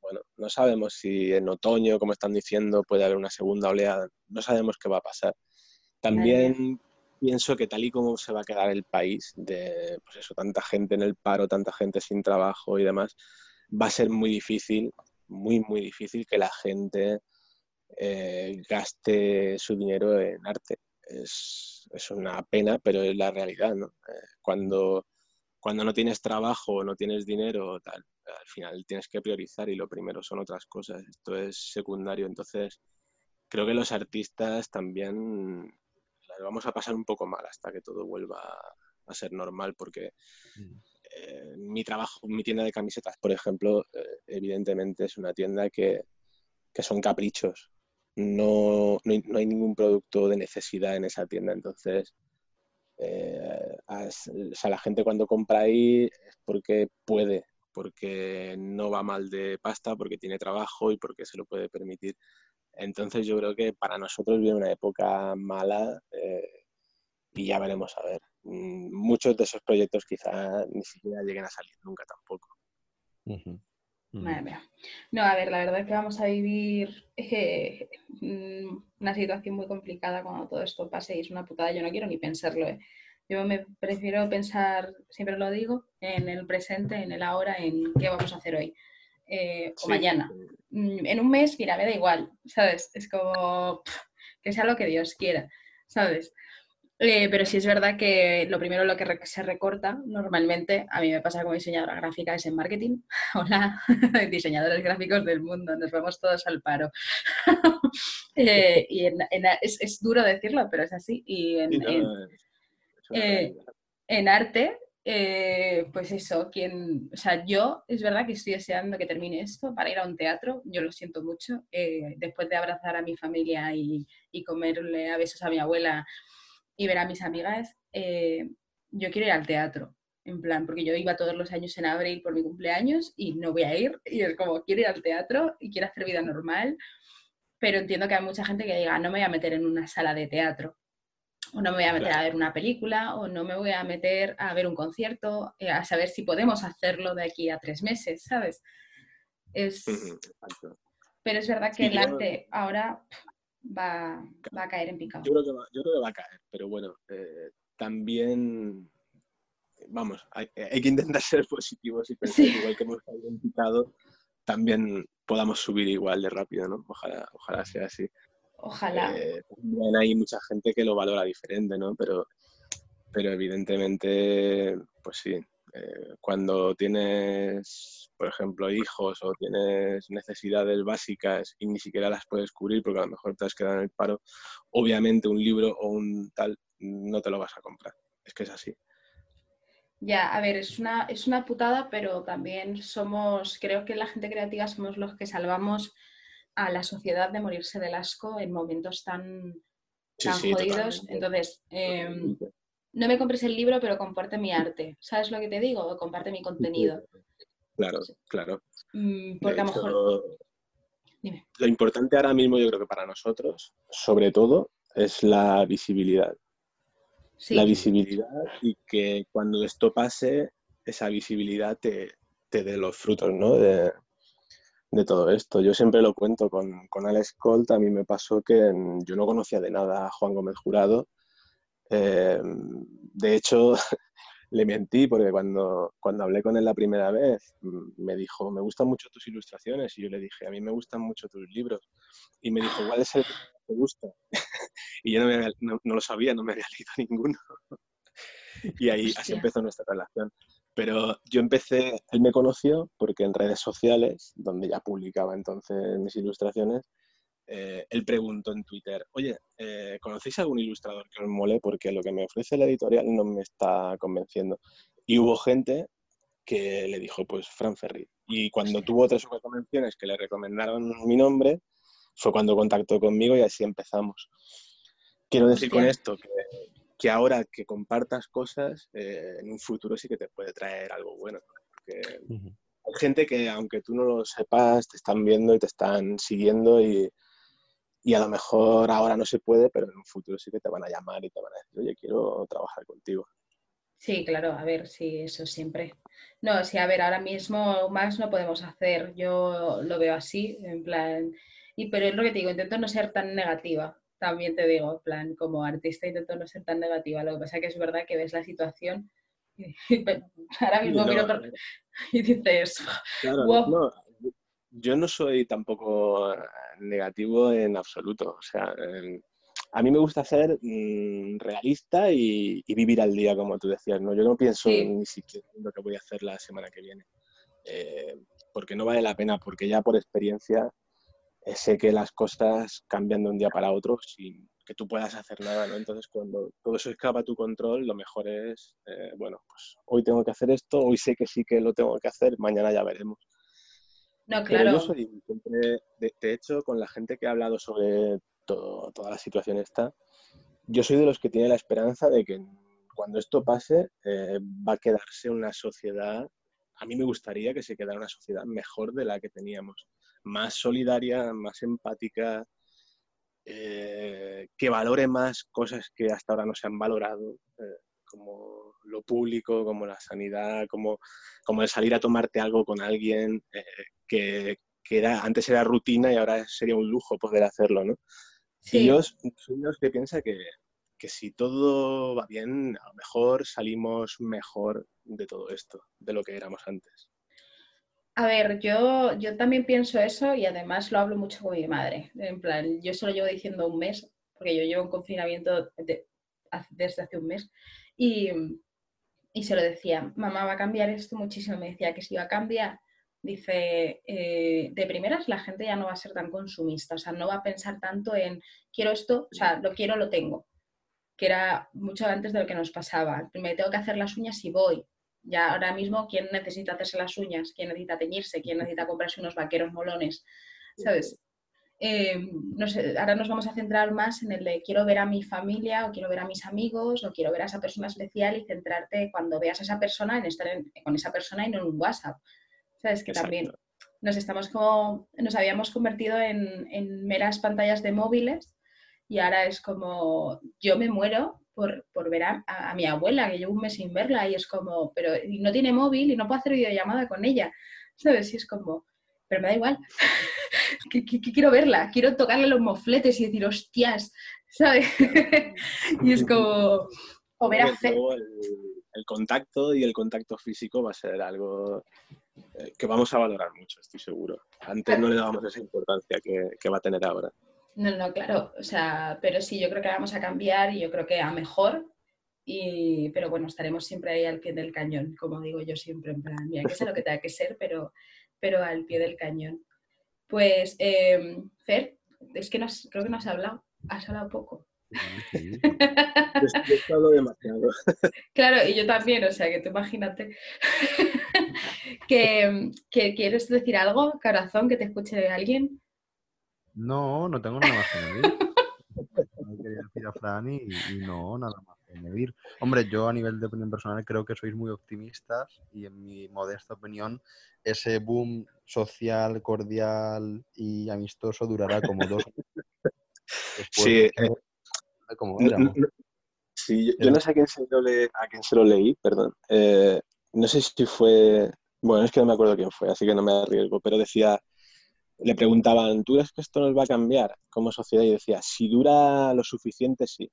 [SPEAKER 3] bueno, no sabemos si en otoño, como están diciendo, puede haber una segunda oleada, no sabemos qué va a pasar. También pienso que tal y como se va a quedar el país, de pues eso, tanta gente en el paro, tanta gente sin trabajo y demás, va a ser muy difícil, muy, muy difícil que la gente eh, gaste su dinero en arte. Es, es, una pena, pero es la realidad, ¿no? Eh, cuando, cuando no tienes trabajo, no tienes dinero, tal, al final tienes que priorizar y lo primero son otras cosas. Esto es secundario. Entonces, creo que los artistas también las vamos a pasar un poco mal hasta que todo vuelva a ser normal, porque mm. eh, mi trabajo, mi tienda de camisetas, por ejemplo, eh, evidentemente es una tienda que, que son caprichos. No, no, hay, no, hay, ningún producto de necesidad en esa tienda. Entonces, eh, o sea, la gente cuando compra ahí es porque puede, porque no va mal de pasta, porque tiene trabajo y porque se lo puede permitir. Entonces yo creo que para nosotros viene una época mala eh, y ya veremos a ver. Mm, muchos de esos proyectos quizá ni siquiera lleguen a salir nunca tampoco.
[SPEAKER 1] Madre mía. No, a ver, la verdad es que vamos a vivir eh, mm, una situación muy complicada cuando todo esto pase y es una putada. Yo no quiero ni pensarlo. ¿eh? Yo me prefiero pensar, siempre lo digo, en el presente, en el ahora, en qué vamos a hacer hoy eh, o mañana. Mm, en un mes, mira, me da igual, ¿sabes? Es como que sea lo que Dios quiera, ¿sabes? Eh, pero sí es verdad que lo primero lo que se recorta normalmente, a mí me pasa como diseñadora gráfica, es en marketing. Hola, diseñadores gráficos del mundo, nos vamos todos al paro. Eh, y es, es, duro decirlo, pero es así. Y en, eh, en arte, eh, pues eso, quien, o sea, yo es verdad que estoy deseando que termine esto para ir a un teatro, yo lo siento mucho, eh, después de abrazar a mi familia y, comerle a besos a mi abuela y ver a mis amigas, yo quiero ir al teatro, en plan, porque yo iba todos los años en abril por mi cumpleaños y no voy a ir, y es como, quiero ir al teatro y quiero hacer vida normal, pero entiendo que hay mucha gente que diga, no me voy a meter en una sala de teatro, o no me voy a meter a ver una película, o no me voy a meter a ver un concierto, eh, a saber si podemos hacerlo de aquí a tres meses, ¿sabes? Es... Pero es verdad que el arte ahora va, va, a caer en picado.
[SPEAKER 3] Yo creo que va, yo creo que va a caer, pero bueno, eh, también, vamos, hay, que intentar ser positivos y pensar igual que hemos caído en picado, también podamos subir igual de rápido, ¿no? Ojalá, ojalá sea así.
[SPEAKER 1] Ojalá.
[SPEAKER 3] Eh, hay mucha gente que lo valora diferente, ¿no? Pero, pero evidentemente, pues sí, eh, cuando tienes, por ejemplo, hijos o tienes necesidades básicas y ni siquiera las puedes cubrir porque a lo mejor te has quedado en el paro, obviamente un libro o un tal no te lo vas a comprar. Es que es así.
[SPEAKER 1] Ya, a ver, es una, es una putada, pero también somos, creo que la gente creativa somos los que salvamos a la sociedad de morirse del asco en momentos tan, jodidos. Entonces, em, no me compres el libro, pero comparte mi arte. ¿Sabes lo que te digo? Comparte mi contenido.
[SPEAKER 3] Claro, claro.
[SPEAKER 1] Mm, porque a lo mejor...
[SPEAKER 3] Lo importante ahora mismo, yo creo que para nosotros, sobre todo, es la visibilidad. La visibilidad y que cuando esto pase, esa visibilidad te, te dé los frutos, ¿no? De, de todo esto. Yo siempre lo cuento con, con Alex Colt. A mí me pasó que yo no conocía de nada a Juan Gómez Jurado. Eh, de hecho, le mentí porque cuando, cuando hablé con él la primera vez mm, me dijo, me gustan mucho tus ilustraciones. Y yo le dije, a mí me gustan mucho tus libros. Y me dijo, ¿cuál es el que te gusta? y yo no, no, lo sabía, no me había leído ninguno. y ahí así empezó nuestra relación. Pero yo empecé, él me conoció porque en redes sociales, donde ya publicaba entonces mis ilustraciones, eh, él preguntó en Twitter, oye, eh, ¿conocéis algún ilustrador que os mole? Porque lo que me ofrece la editorial no me está convenciendo. Y hubo gente que le dijo, pues, Fran Ferri. Y cuando tuvo otras recomendaciones que le recomendaron mi nombre, fue cuando contactó conmigo y así empezamos. Quiero decir con esto que que ahora que compartas cosas, eh, en un futuro sí que te puede traer algo bueno. Porque hay gente que, aunque tú no lo sepas, te están viendo y te están siguiendo y, y, a lo mejor ahora no se puede, pero en un futuro sí que te van a llamar y te van a decir, oye, quiero trabajar contigo.
[SPEAKER 1] Sí, claro, a ver, sí, eso siempre. No, sí, a ver, ahora mismo más no podemos hacer, yo lo veo así, en plan, y pero es lo que te digo, intento no ser tan negativa, también te digo, en plan, como artista intento no ser tan negativa, lo que pasa que es verdad que ves la situación y, ahora mismo miro y dices,
[SPEAKER 3] wow. yo no soy tampoco negativo en absoluto, o sea, a mí me gusta ser mm, realista y, vivir al día, como tú decías, ¿no? Yo no pienso ni siquiera en lo que voy a hacer la semana que viene, eh, porque no vale la pena, porque ya por experiencia eh, sé que las cosas cambian de un día para otro sin que tú puedas hacer nada, ¿no? Entonces, cuando todo eso escapa a tu control, lo mejor es, eh, bueno, pues hoy tengo que hacer esto, hoy sé que sí que lo tengo que hacer, mañana ya veremos.
[SPEAKER 1] No, claro. Pero
[SPEAKER 3] yo soy siempre, de, hecho, con la gente que ha hablado sobre toda la situación esta, yo soy de los que tiene la esperanza de que cuando esto pase eh, va a quedarse una sociedad, a mí me gustaría que se quedara una sociedad mejor de la que teníamos, más solidaria, más empática, eh, que valore más cosas que hasta ahora no se han valorado, eh, como lo público, como la sanidad, como, como el salir a tomarte algo con alguien, que, que era, antes era rutina y ahora sería un lujo poder hacerlo, ¿no? Y yo soy los que piensa que, si todo va bien, a lo mejor salimos mejor de todo esto, de lo que éramos antes.
[SPEAKER 1] A ver, yo, yo también pienso eso y además lo hablo mucho con mi madre. En plan, yo se lo llevo diciendo un mes, porque yo llevo en confinamiento desde hace un mes, y, y se lo decía, mamá va a cambiar esto muchísimo. Me decía que si iba a cambiar, dice, eh, de primeras la gente ya no va a ser tan consumista, o sea, no va a pensar tanto en quiero esto, o sea, lo quiero, lo tengo, que era mucho antes de lo que nos pasaba. Me tengo que hacer las uñas y voy. Ya ahora mismo, ¿quién necesita hacerse las uñas? ¿Quién necesita teñirse? ¿Quién necesita comprarse unos vaqueros molones? ¿Sabes? Eh, no sé, ahora nos vamos a centrar más en el de quiero ver a mi familia o quiero ver a mis amigos o quiero ver a esa persona especial y centrarte cuando veas a esa persona en estar con esa persona y no en un WhatsApp. ¿Sabes? Que también nos estamos como, nos habíamos convertido en, meras pantallas de móviles y ahora es como, yo me muero por, ver a, mi abuela, que llevo un mes sin verla y es como, pero no tiene móvil y no puedo hacer videollamada con ella, ¿sabes? Y es como, pero me da igual, que, quiero verla, quiero tocarle los mofletes y decir, hostias, ¿sabes? y es como, o ver a...
[SPEAKER 3] el contacto y el contacto físico va a ser algo eh, que vamos a valorar mucho, estoy seguro. Antes no le dábamos esa importancia que, va a tener ahora.
[SPEAKER 1] No, no, claro, o sea, pero sí, yo creo que vamos a cambiar y yo creo que a mejor, y, pero bueno, estaremos siempre ahí al pie del cañón, como digo yo siempre, en plan, mira, que sé lo que tenga que ser, pero, pero al pie del cañón. Pues, eh, Fer, es que creo que no has hablado, has hablado poco.
[SPEAKER 3] demasiado.
[SPEAKER 1] Claro, y yo también, o sea, que tú imagínate. que, ¿Quieres decir algo, corazón, que te escuche alguien?
[SPEAKER 2] No, no tengo nada más que medir. quería decir a Fran y, no, nada más que medir. Hombre, yo a nivel de opinión personal creo que sois muy optimistas y en mi modesta opinión ese boom social, cordial y amistoso durará como dos
[SPEAKER 3] sí, eh, como Sí, yo, no sé a quién, se lo a quién se lo leí, perdón. Eh, no sé si fue, bueno, es que no me acuerdo quién fue, así que no me arriesgo, pero decía, le preguntaban, ¿tú crees que esto nos va a cambiar como sociedad? Y decía, si dura lo suficiente, sí.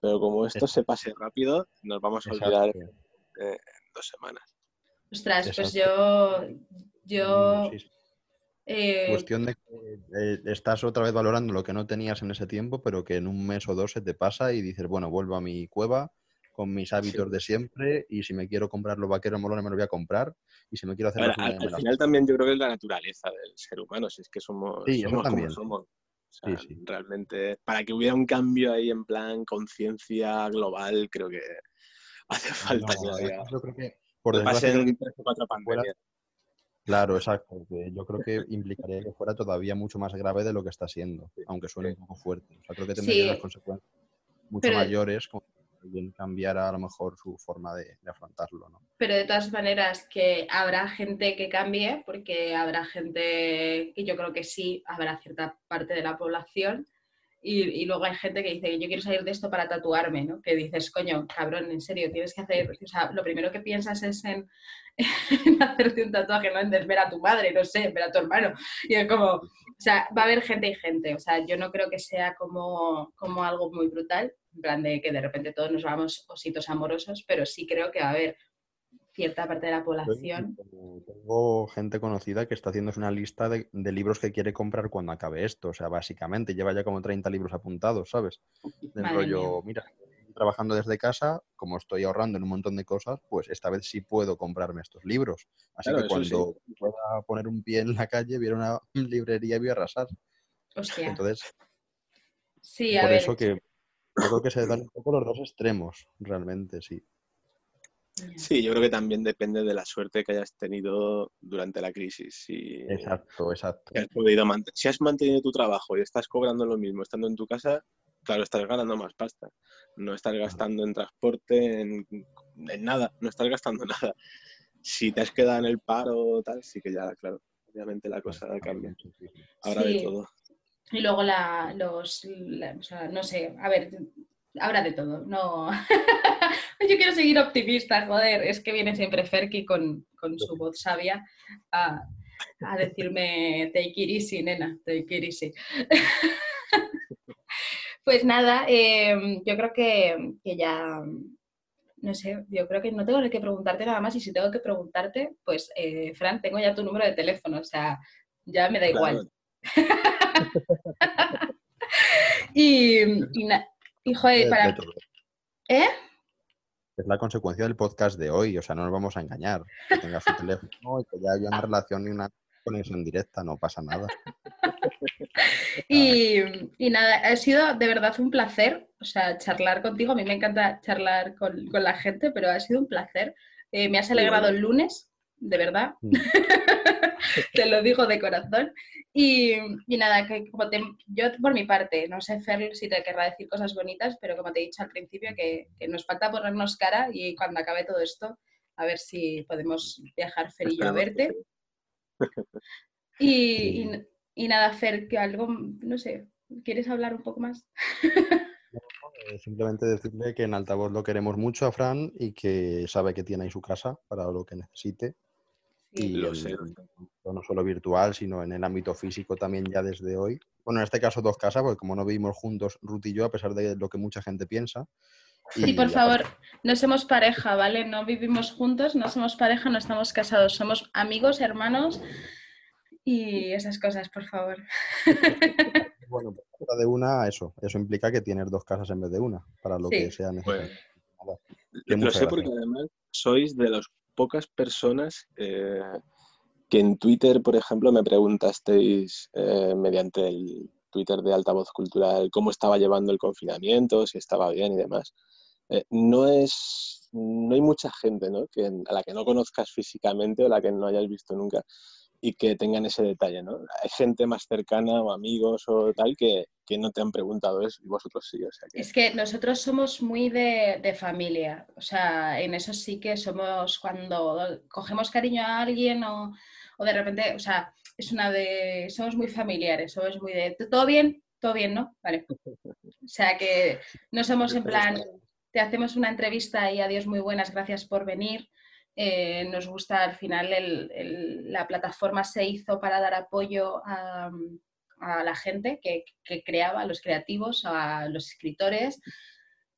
[SPEAKER 3] Pero como esto se pase rápido, nos vamos a olvidar en dos semanas.
[SPEAKER 1] Ostras, pues yo, yo mm,
[SPEAKER 2] eh, Cuestión de que eh, estás otra vez valorando lo que no tenías en ese tiempo, pero que en un mes o dos se te pasa y dices, bueno, vuelvo a mi cueva con mis hábitos de siempre y si me quiero comprar los vaqueros molones me los voy a comprar y si me quiero hacer
[SPEAKER 3] al, final también yo creo que es la naturaleza del ser humano, si es que somos, como somos. Realmente, para que hubiera un cambio ahí en plan conciencia global, creo que hace falta
[SPEAKER 2] Yo creo que por desgracia, cuatro pandemias. Claro, exacto. yo creo que implicaría que fuera todavía mucho más grave de lo que está siendo, aunque suene un poco fuerte. O sea, creo que tendría unas consecuencias mucho mayores como que cambiara a lo mejor su forma de, afrontarlo. ¿no?
[SPEAKER 1] Pero de todas maneras que habrá gente que cambie, porque habrá gente, y yo creo que sí, habrá cierta parte de la población y, luego hay gente que dice, yo quiero salir de esto para tatuarme, ¿no? Que dices, coño, cabrón, en serio, tienes que hacer, o sea, lo primero que piensas es en, hacerte un tatuaje, no en ver a tu madre, no sé, ver a tu hermano. Y es como, o sea, va a haber gente y gente, o sea, yo no creo que sea como, como algo muy brutal, en plan de que de repente todos nos vamos ositos amorosos, pero sí creo que va a haber cierta parte de la población.
[SPEAKER 2] Tengo gente conocida que está haciendo una lista de, libros que quiere comprar cuando acabe esto. O sea, básicamente lleva ya como 30 libros apuntados, ¿sabes? Del rollo, mira, trabajando desde casa, como estoy ahorrando en un montón de cosas, pues esta vez sí puedo comprarme estos libros. Así que cuando pueda poner un pie en la calle, viera una librería y voy a arrasar.
[SPEAKER 1] Hostia.
[SPEAKER 2] Entonces,
[SPEAKER 1] sí, a
[SPEAKER 2] por
[SPEAKER 1] ver.
[SPEAKER 2] eso que yo creo que se dan un poco los dos extremos, realmente, sí.
[SPEAKER 3] Sí, yo creo que también depende de la suerte que hayas tenido durante la crisis.
[SPEAKER 2] exacto, exacto.
[SPEAKER 3] si has mantenido tu trabajo y estás cobrando lo mismo estando en tu casa, claro, estás ganando más pasta. No estás gastando en transporte, en, nada, no estás gastando nada. Si te has quedado en el paro, tal, sí que ya, claro, obviamente la cosa cambia. Ahora de todo.
[SPEAKER 1] Y luego la, los, o sea, no sé, a ver, habrá de todo. No, yo quiero seguir optimista, joder. Es que viene siempre Ferki con, su voz sabia a, decirme take it easy, nena, take it easy. pues nada, em, yo creo que, ya, no sé, yo creo que no tengo que preguntarte nada más y si tengo que preguntarte, pues eh, Fran, tengo ya tu número de teléfono, o sea, ya me da igual. y, y, y joder, para... ¿Eh?
[SPEAKER 2] Es la consecuencia del podcast de hoy, o sea, no nos vamos a engañar. Que tengas un teléfono y que ya haya una relación y una conexión directa, no pasa nada.
[SPEAKER 1] y, nada, ha sido de verdad un placer, o sea, charlar contigo. A mí me encanta charlar con, la gente, pero ha sido un placer. Eh, me has alegrado el lunes, de verdad. Mm. te lo digo de corazón. Y, nada, que como yo por mi parte, no sé, Fer, si te querrá decir cosas bonitas, pero como te he dicho al principio, que, nos falta ponernos cara y cuando acabe todo esto, a ver si podemos viajar Fer y yo a verte. Y, y, nada, Fer, que algo, no sé, ¿quieres hablar un poco más?
[SPEAKER 2] Eh, simplemente decirle que en altavoz lo queremos mucho a Fran y que sabe que tiene ahí su casa para lo que necesite y lo sé. No solo virtual, sino en el ámbito físico también ya desde hoy. Bueno, en este caso dos casas, porque como no vivimos juntos, Ruth y yo, a pesar de lo que mucha gente piensa.
[SPEAKER 1] Sí, por favor, no somos pareja, ¿vale? No vivimos juntos, no somos pareja, no estamos casados, somos amigos, hermanos y esas cosas, por favor.
[SPEAKER 2] Bueno, de una, eso, eso implica que tienes dos casas en vez de una, para lo que sea necesario.
[SPEAKER 3] lo sé porque además sois de los pocas personas eh, que en Twitter, por ejemplo, me preguntasteis eh, mediante el Twitter de Altavoz Cultural cómo estaba llevando el confinamiento, si estaba bien y demás. Eh, no es, no hay mucha gente ¿no? que, a la que no conozcas físicamente o a la que no hayas visto nunca y que tengan ese detalle, ¿no? Hay gente más cercana o amigos o tal que, que no te han preguntado eso y vosotros sí. O sea
[SPEAKER 1] Es que nosotros somos muy de, de, familia, o sea, en eso sí que somos cuando cogemos cariño a alguien o, o, de repente, o sea, es una de, somos muy familiares, somos muy de, ¿todo bien? Todo bien, ¿no? Vale. O sea que no somos en plan, te hacemos una entrevista y adiós, muy buenas, gracias por venir. Eh, nos gusta al final la plataforma se hizo para dar apoyo a, la gente que, creaba, a los creativos, a los escritores,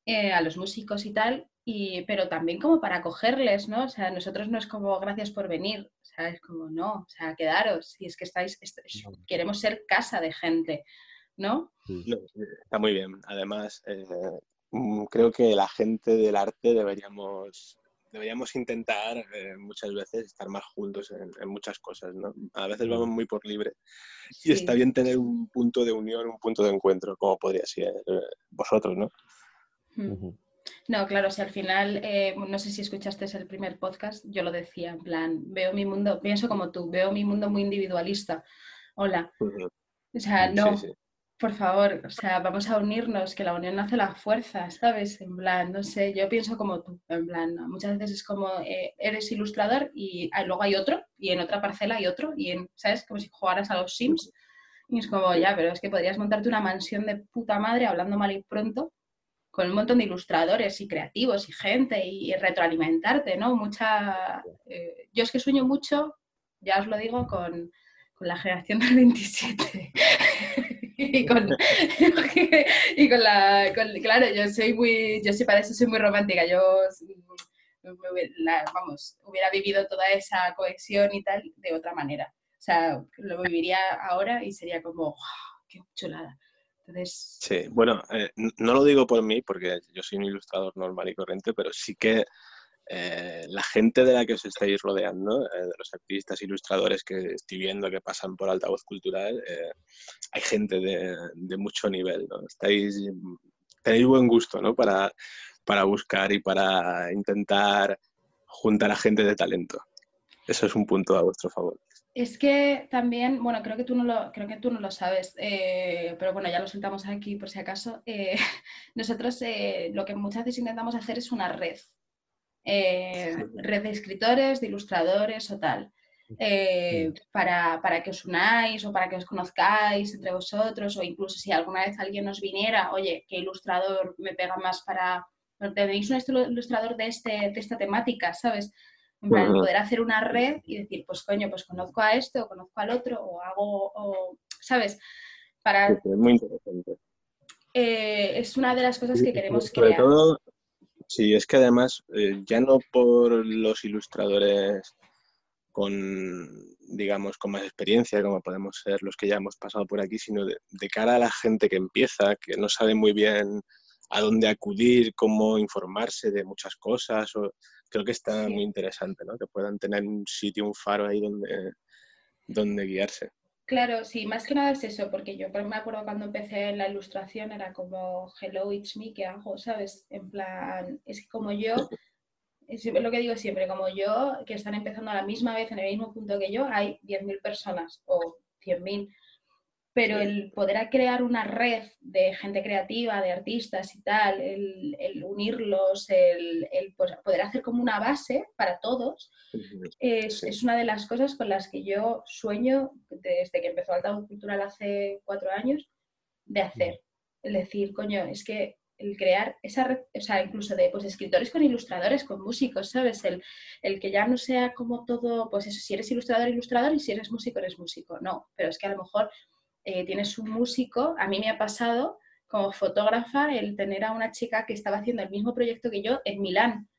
[SPEAKER 1] eh, a los músicos y tal, y, pero también como para acogerles, ¿no? O sea, nosotros no es como gracias por venir, o sea, es como no, o sea, quedaros, si es que estáis, queremos ser casa de gente, ¿no?
[SPEAKER 3] está muy bien. Además, eh, mm, creo que la gente del arte deberíamos deberíamos intentar eh, muchas veces estar más juntos en, muchas cosas, ¿no? A veces vamos muy por libre y está bien tener un punto de unión, un punto de encuentro, como podría ser eh, vosotros, ¿no?
[SPEAKER 1] No, claro, si al final, eh, no sé si escuchaste el primer podcast, yo lo decía, en plan, veo mi mundo, pienso como tú, veo mi mundo muy individualista. Hola. O sea, no, por favor, o sea, vamos a unirnos, que la unión hace la fuerza, ¿sabes? En plan, no sé, yo pienso como tú, en plan, muchas veces es como eh, eres ilustrador y luego hay otro, y en otra parcela hay otro, y en, ¿sabes? Como si jugaras a los Sims Y es como, ya, pero es que podrías montarte una mansión de puta madre hablando mal y pronto con un montón de ilustradores y creativos y gente y, retroalimentarte, ¿no? Mucha... Eh, yo es que sueño mucho, ya os lo digo, con, con la generación del 27. y, con, y con la... claro, yo soy muy... Yo sí para eso soy muy romántica. Yo vamos, hubiera vivido toda esa cohesión y tal de otra manera. O sea, lo viviría ahora y sería como, ¡qué chulada!
[SPEAKER 3] Sí, bueno, eh, no lo digo por mí, porque yo soy un ilustrador normal y corriente, pero sí que eh, la gente de la que os estáis rodeando, eh, de los artistas, ilustradores que estoy viendo que pasan por altavoz cultural, hay gente de, mucho nivel. Estáis, tenéis buen gusto, ¿no? Para, para buscar y para intentar juntar a gente de talento. Eso es un punto a vuestro favor.
[SPEAKER 1] Es que también, bueno, creo que tú no lo, creo que tú no lo sabes, eh, pero bueno, ya lo soltamos aquí por si acaso. Eh, nosotros eh, lo que muchas veces intentamos hacer es una red, red de escritores, de ilustradores o tal, para, para, que os unáis o para que os conozcáis entre vosotros o incluso si alguna vez alguien nos viniera, oye, ¿qué ilustrador me pega más para tenéis un ilustrador de, este, de esta temática, ¿sabes? En plan, poder hacer una red y decir, pues coño, pues conozco a este o conozco al otro o hago, o, ¿sabes? Para...
[SPEAKER 3] Sí, muy interesante.
[SPEAKER 1] Eh, es una de las cosas que queremos
[SPEAKER 3] sobre
[SPEAKER 1] crear.
[SPEAKER 3] Todo, sí, es que además, eh, ya no por los ilustradores con, digamos, con más experiencia, como podemos ser los que ya hemos pasado por aquí, sino de, de cara a la gente que empieza, que no sabe muy bien a dónde acudir, cómo informarse de muchas cosas. O, creo que está muy interesante, ¿no? Que puedan tener un sitio, un faro ahí donde, donde guiarse.
[SPEAKER 1] Claro, sí, más que nada es eso, porque yo me acuerdo cuando empecé la ilustración era como, hello, it's me, ¿qué hago? ¿Sabes? En plan, es como yo, es lo que digo siempre, como yo, que están empezando a la misma vez en el mismo punto que yo, hay 10.000 personas o 100.000 pero el poder crear una red de gente creativa, de artistas y tal, el, unirlos, el, pues, poder hacer como una base para todos, es, una de las cosas con las que yo sueño desde que empezó Altavoz Cultural hace cuatro años, de hacer. Es decir, coño, es que el crear esa red, o sea, incluso de pues, escritores con ilustradores, con músicos, ¿sabes? El, el que ya no sea como todo, pues eso, si eres ilustrador, ilustrador, y si eres músico, eres músico. No, pero es que a lo mejor eh, tienes un músico, a mí me ha pasado como fotógrafa el tener a una chica que estaba haciendo el mismo proyecto que yo en Milán,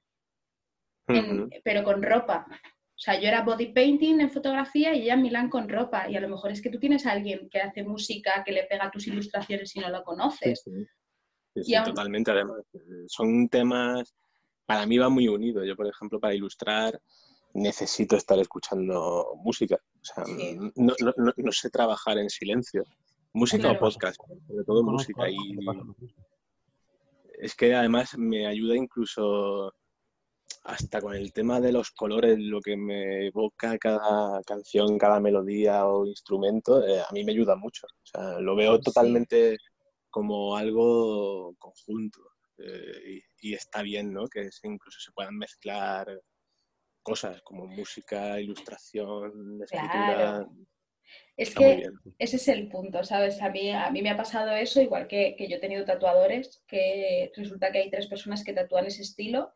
[SPEAKER 1] pero con ropa. O sea, yo era body painting en fotografía y ella en Milán con ropa. Y a lo mejor es que tú tienes a alguien que hace música, que le pega tus ilustraciones y no lo conoces.
[SPEAKER 3] Sí, totalmente. Además, eh, son temas, para mí va muy unido. Yo, por ejemplo, para ilustrar, necesito estar escuchando música. O sea, no, no, sé trabajar en silencio. Música o podcast, sobre todo música. Y es que además me ayuda incluso hasta con el tema de los colores, lo que me evoca cada canción, cada melodía o instrumento, eh, a mí me ayuda mucho. O sea, lo veo totalmente como algo conjunto. Eh, y, y, está bien, ¿no? Que incluso se puedan mezclar cosas como música, ilustración, escritura.
[SPEAKER 1] Es que ese es el punto, ¿sabes? A mí, a mí me ha pasado eso, igual que, yo he tenido tatuadores, que resulta que hay tres personas que tatúan ese estilo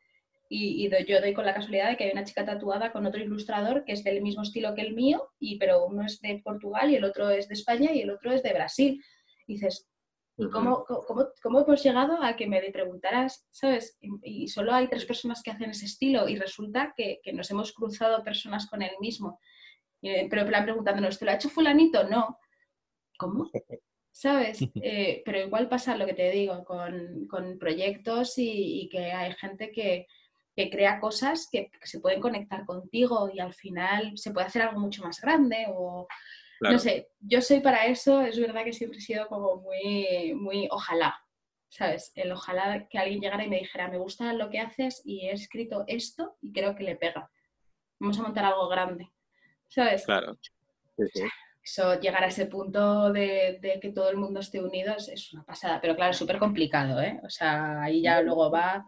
[SPEAKER 1] y, yo doy con la casualidad de que hay una chica tatuada con otro ilustrador que es del mismo estilo que el mío, y, pero uno es de Portugal y el otro es de España y el otro es de Brasil. Y dices, ¿Y cómo, cómo, hemos llegado a que me preguntaras, ¿sabes? Y, solo hay tres personas que hacen ese estilo y resulta que, nos hemos cruzado personas con el mismo. pero en plan preguntándonos, ¿te lo ha hecho fulanito? No. ¿Cómo? ¿Sabes? Eh, pero igual pasa lo que te digo con, proyectos y, que hay gente que, crea cosas que, que, se pueden conectar contigo y al final se puede hacer algo mucho más grande o no sé, yo soy para eso, es verdad que siempre he sido como muy, muy ojalá, ¿sabes? El ojalá que alguien llegara y me dijera, me gusta lo que haces y he escrito esto y creo que le pega. Vamos a montar algo grande, ¿sabes?
[SPEAKER 3] Claro.
[SPEAKER 1] Eso, llegar a ese punto de, que todo el mundo esté unido es, una pasada, pero claro, es súper complicado, ¿eh? O sea, ahí ya luego va...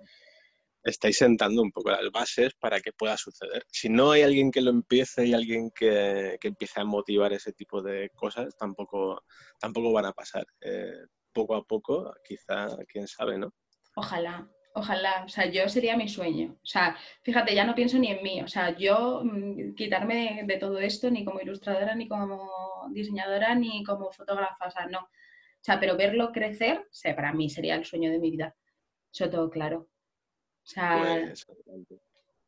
[SPEAKER 3] estáis sentando un poco las bases para que pueda suceder. Si no hay alguien que lo empiece y alguien que, empiece a motivar ese tipo de cosas, tampoco, tampoco van a pasar. Eh, poco a poco, quizá, quién sabe, ¿no?
[SPEAKER 1] Ojalá, ojalá. O sea, yo sería mi sueño. O sea, fíjate, ya no pienso ni en mí. O sea, yo mm, quitarme de, todo esto, ni como ilustradora, ni como diseñadora, ni como fotógrafa. O sea, no. O sea, pero verlo crecer, o para mí sería el sueño de mi vida. Eso todo claro. O sea, pues,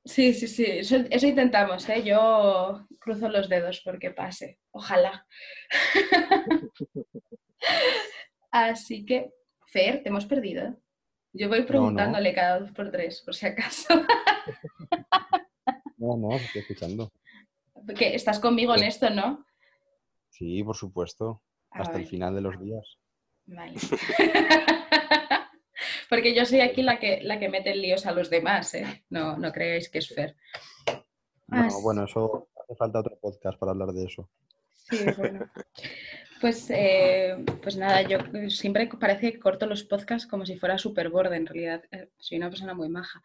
[SPEAKER 1] sí, sí, sí, eso, intentamos, ¿eh? Yo cruzo los dedos porque pase, ojalá. Así que, Fer, te hemos perdido. Yo voy preguntándole cada dos por tres, por si acaso.
[SPEAKER 2] no, no, estoy escuchando.
[SPEAKER 1] Porque estás conmigo en esto, ¿no?
[SPEAKER 2] Sí, por supuesto. Ah, hasta el final de los días.
[SPEAKER 1] Vale. Porque yo soy aquí la que, la que mete líos a los demás, ¿eh? No, no creáis que es Fer.
[SPEAKER 2] No, bueno, eso hace falta otro podcast para hablar de eso.
[SPEAKER 1] Sí, bueno. Pues, eh, pues nada, yo siempre parece que corto los podcasts como si fuera super borde, en realidad eh, soy una persona muy maja,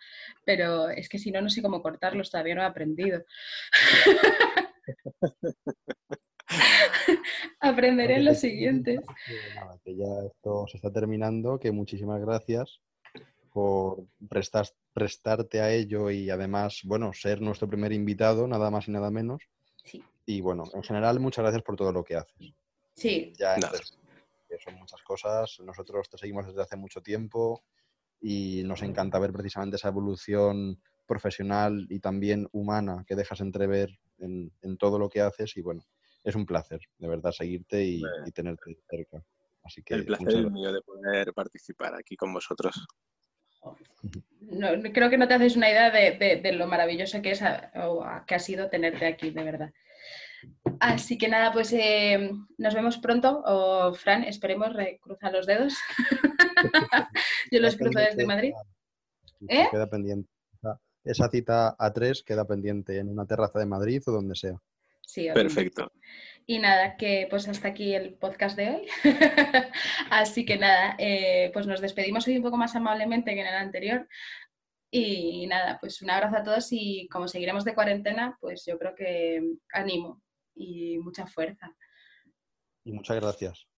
[SPEAKER 1] pero es que si no, no sé cómo cortarlos, todavía no he aprendido. Aprenderé en los siguientes.
[SPEAKER 2] que ya esto se está terminando, que muchísimas gracias por prestar, prestarte a ello y además, bueno, ser nuestro primer invitado, nada más y nada menos.
[SPEAKER 1] Sí.
[SPEAKER 2] Y bueno, en general, muchas gracias por todo lo que haces.
[SPEAKER 1] Sí.
[SPEAKER 2] Ya que son muchas cosas. Nosotros te seguimos desde hace mucho tiempo y nos encanta ver precisamente esa evolución profesional y también humana que dejas entrever en, en todo lo que haces y bueno, es un placer, de verdad, seguirte y, tenerte cerca. Así que,
[SPEAKER 3] el placer es mío de poder participar aquí con vosotros.
[SPEAKER 1] No, creo que no te haces una idea de, lo maravilloso que, es que ha sido tenerte aquí, de verdad. Así que nada, pues eh, nos vemos pronto. O Fran, esperemos cruzar los dedos. Yo los cruzo desde Madrid.
[SPEAKER 2] ¿Eh? Queda pendiente. Esa cita a tres queda pendiente en una terraza de Madrid o donde sea.
[SPEAKER 1] Sí,
[SPEAKER 3] Perfecto.
[SPEAKER 1] Y nada, que pues hasta aquí el podcast de hoy. Así que nada, eh, pues nos despedimos hoy un poco más amablemente que en el anterior. Y nada, pues un abrazo a todos y como seguiremos de cuarentena, pues yo creo que animo y mucha fuerza.
[SPEAKER 2] Y muchas gracias.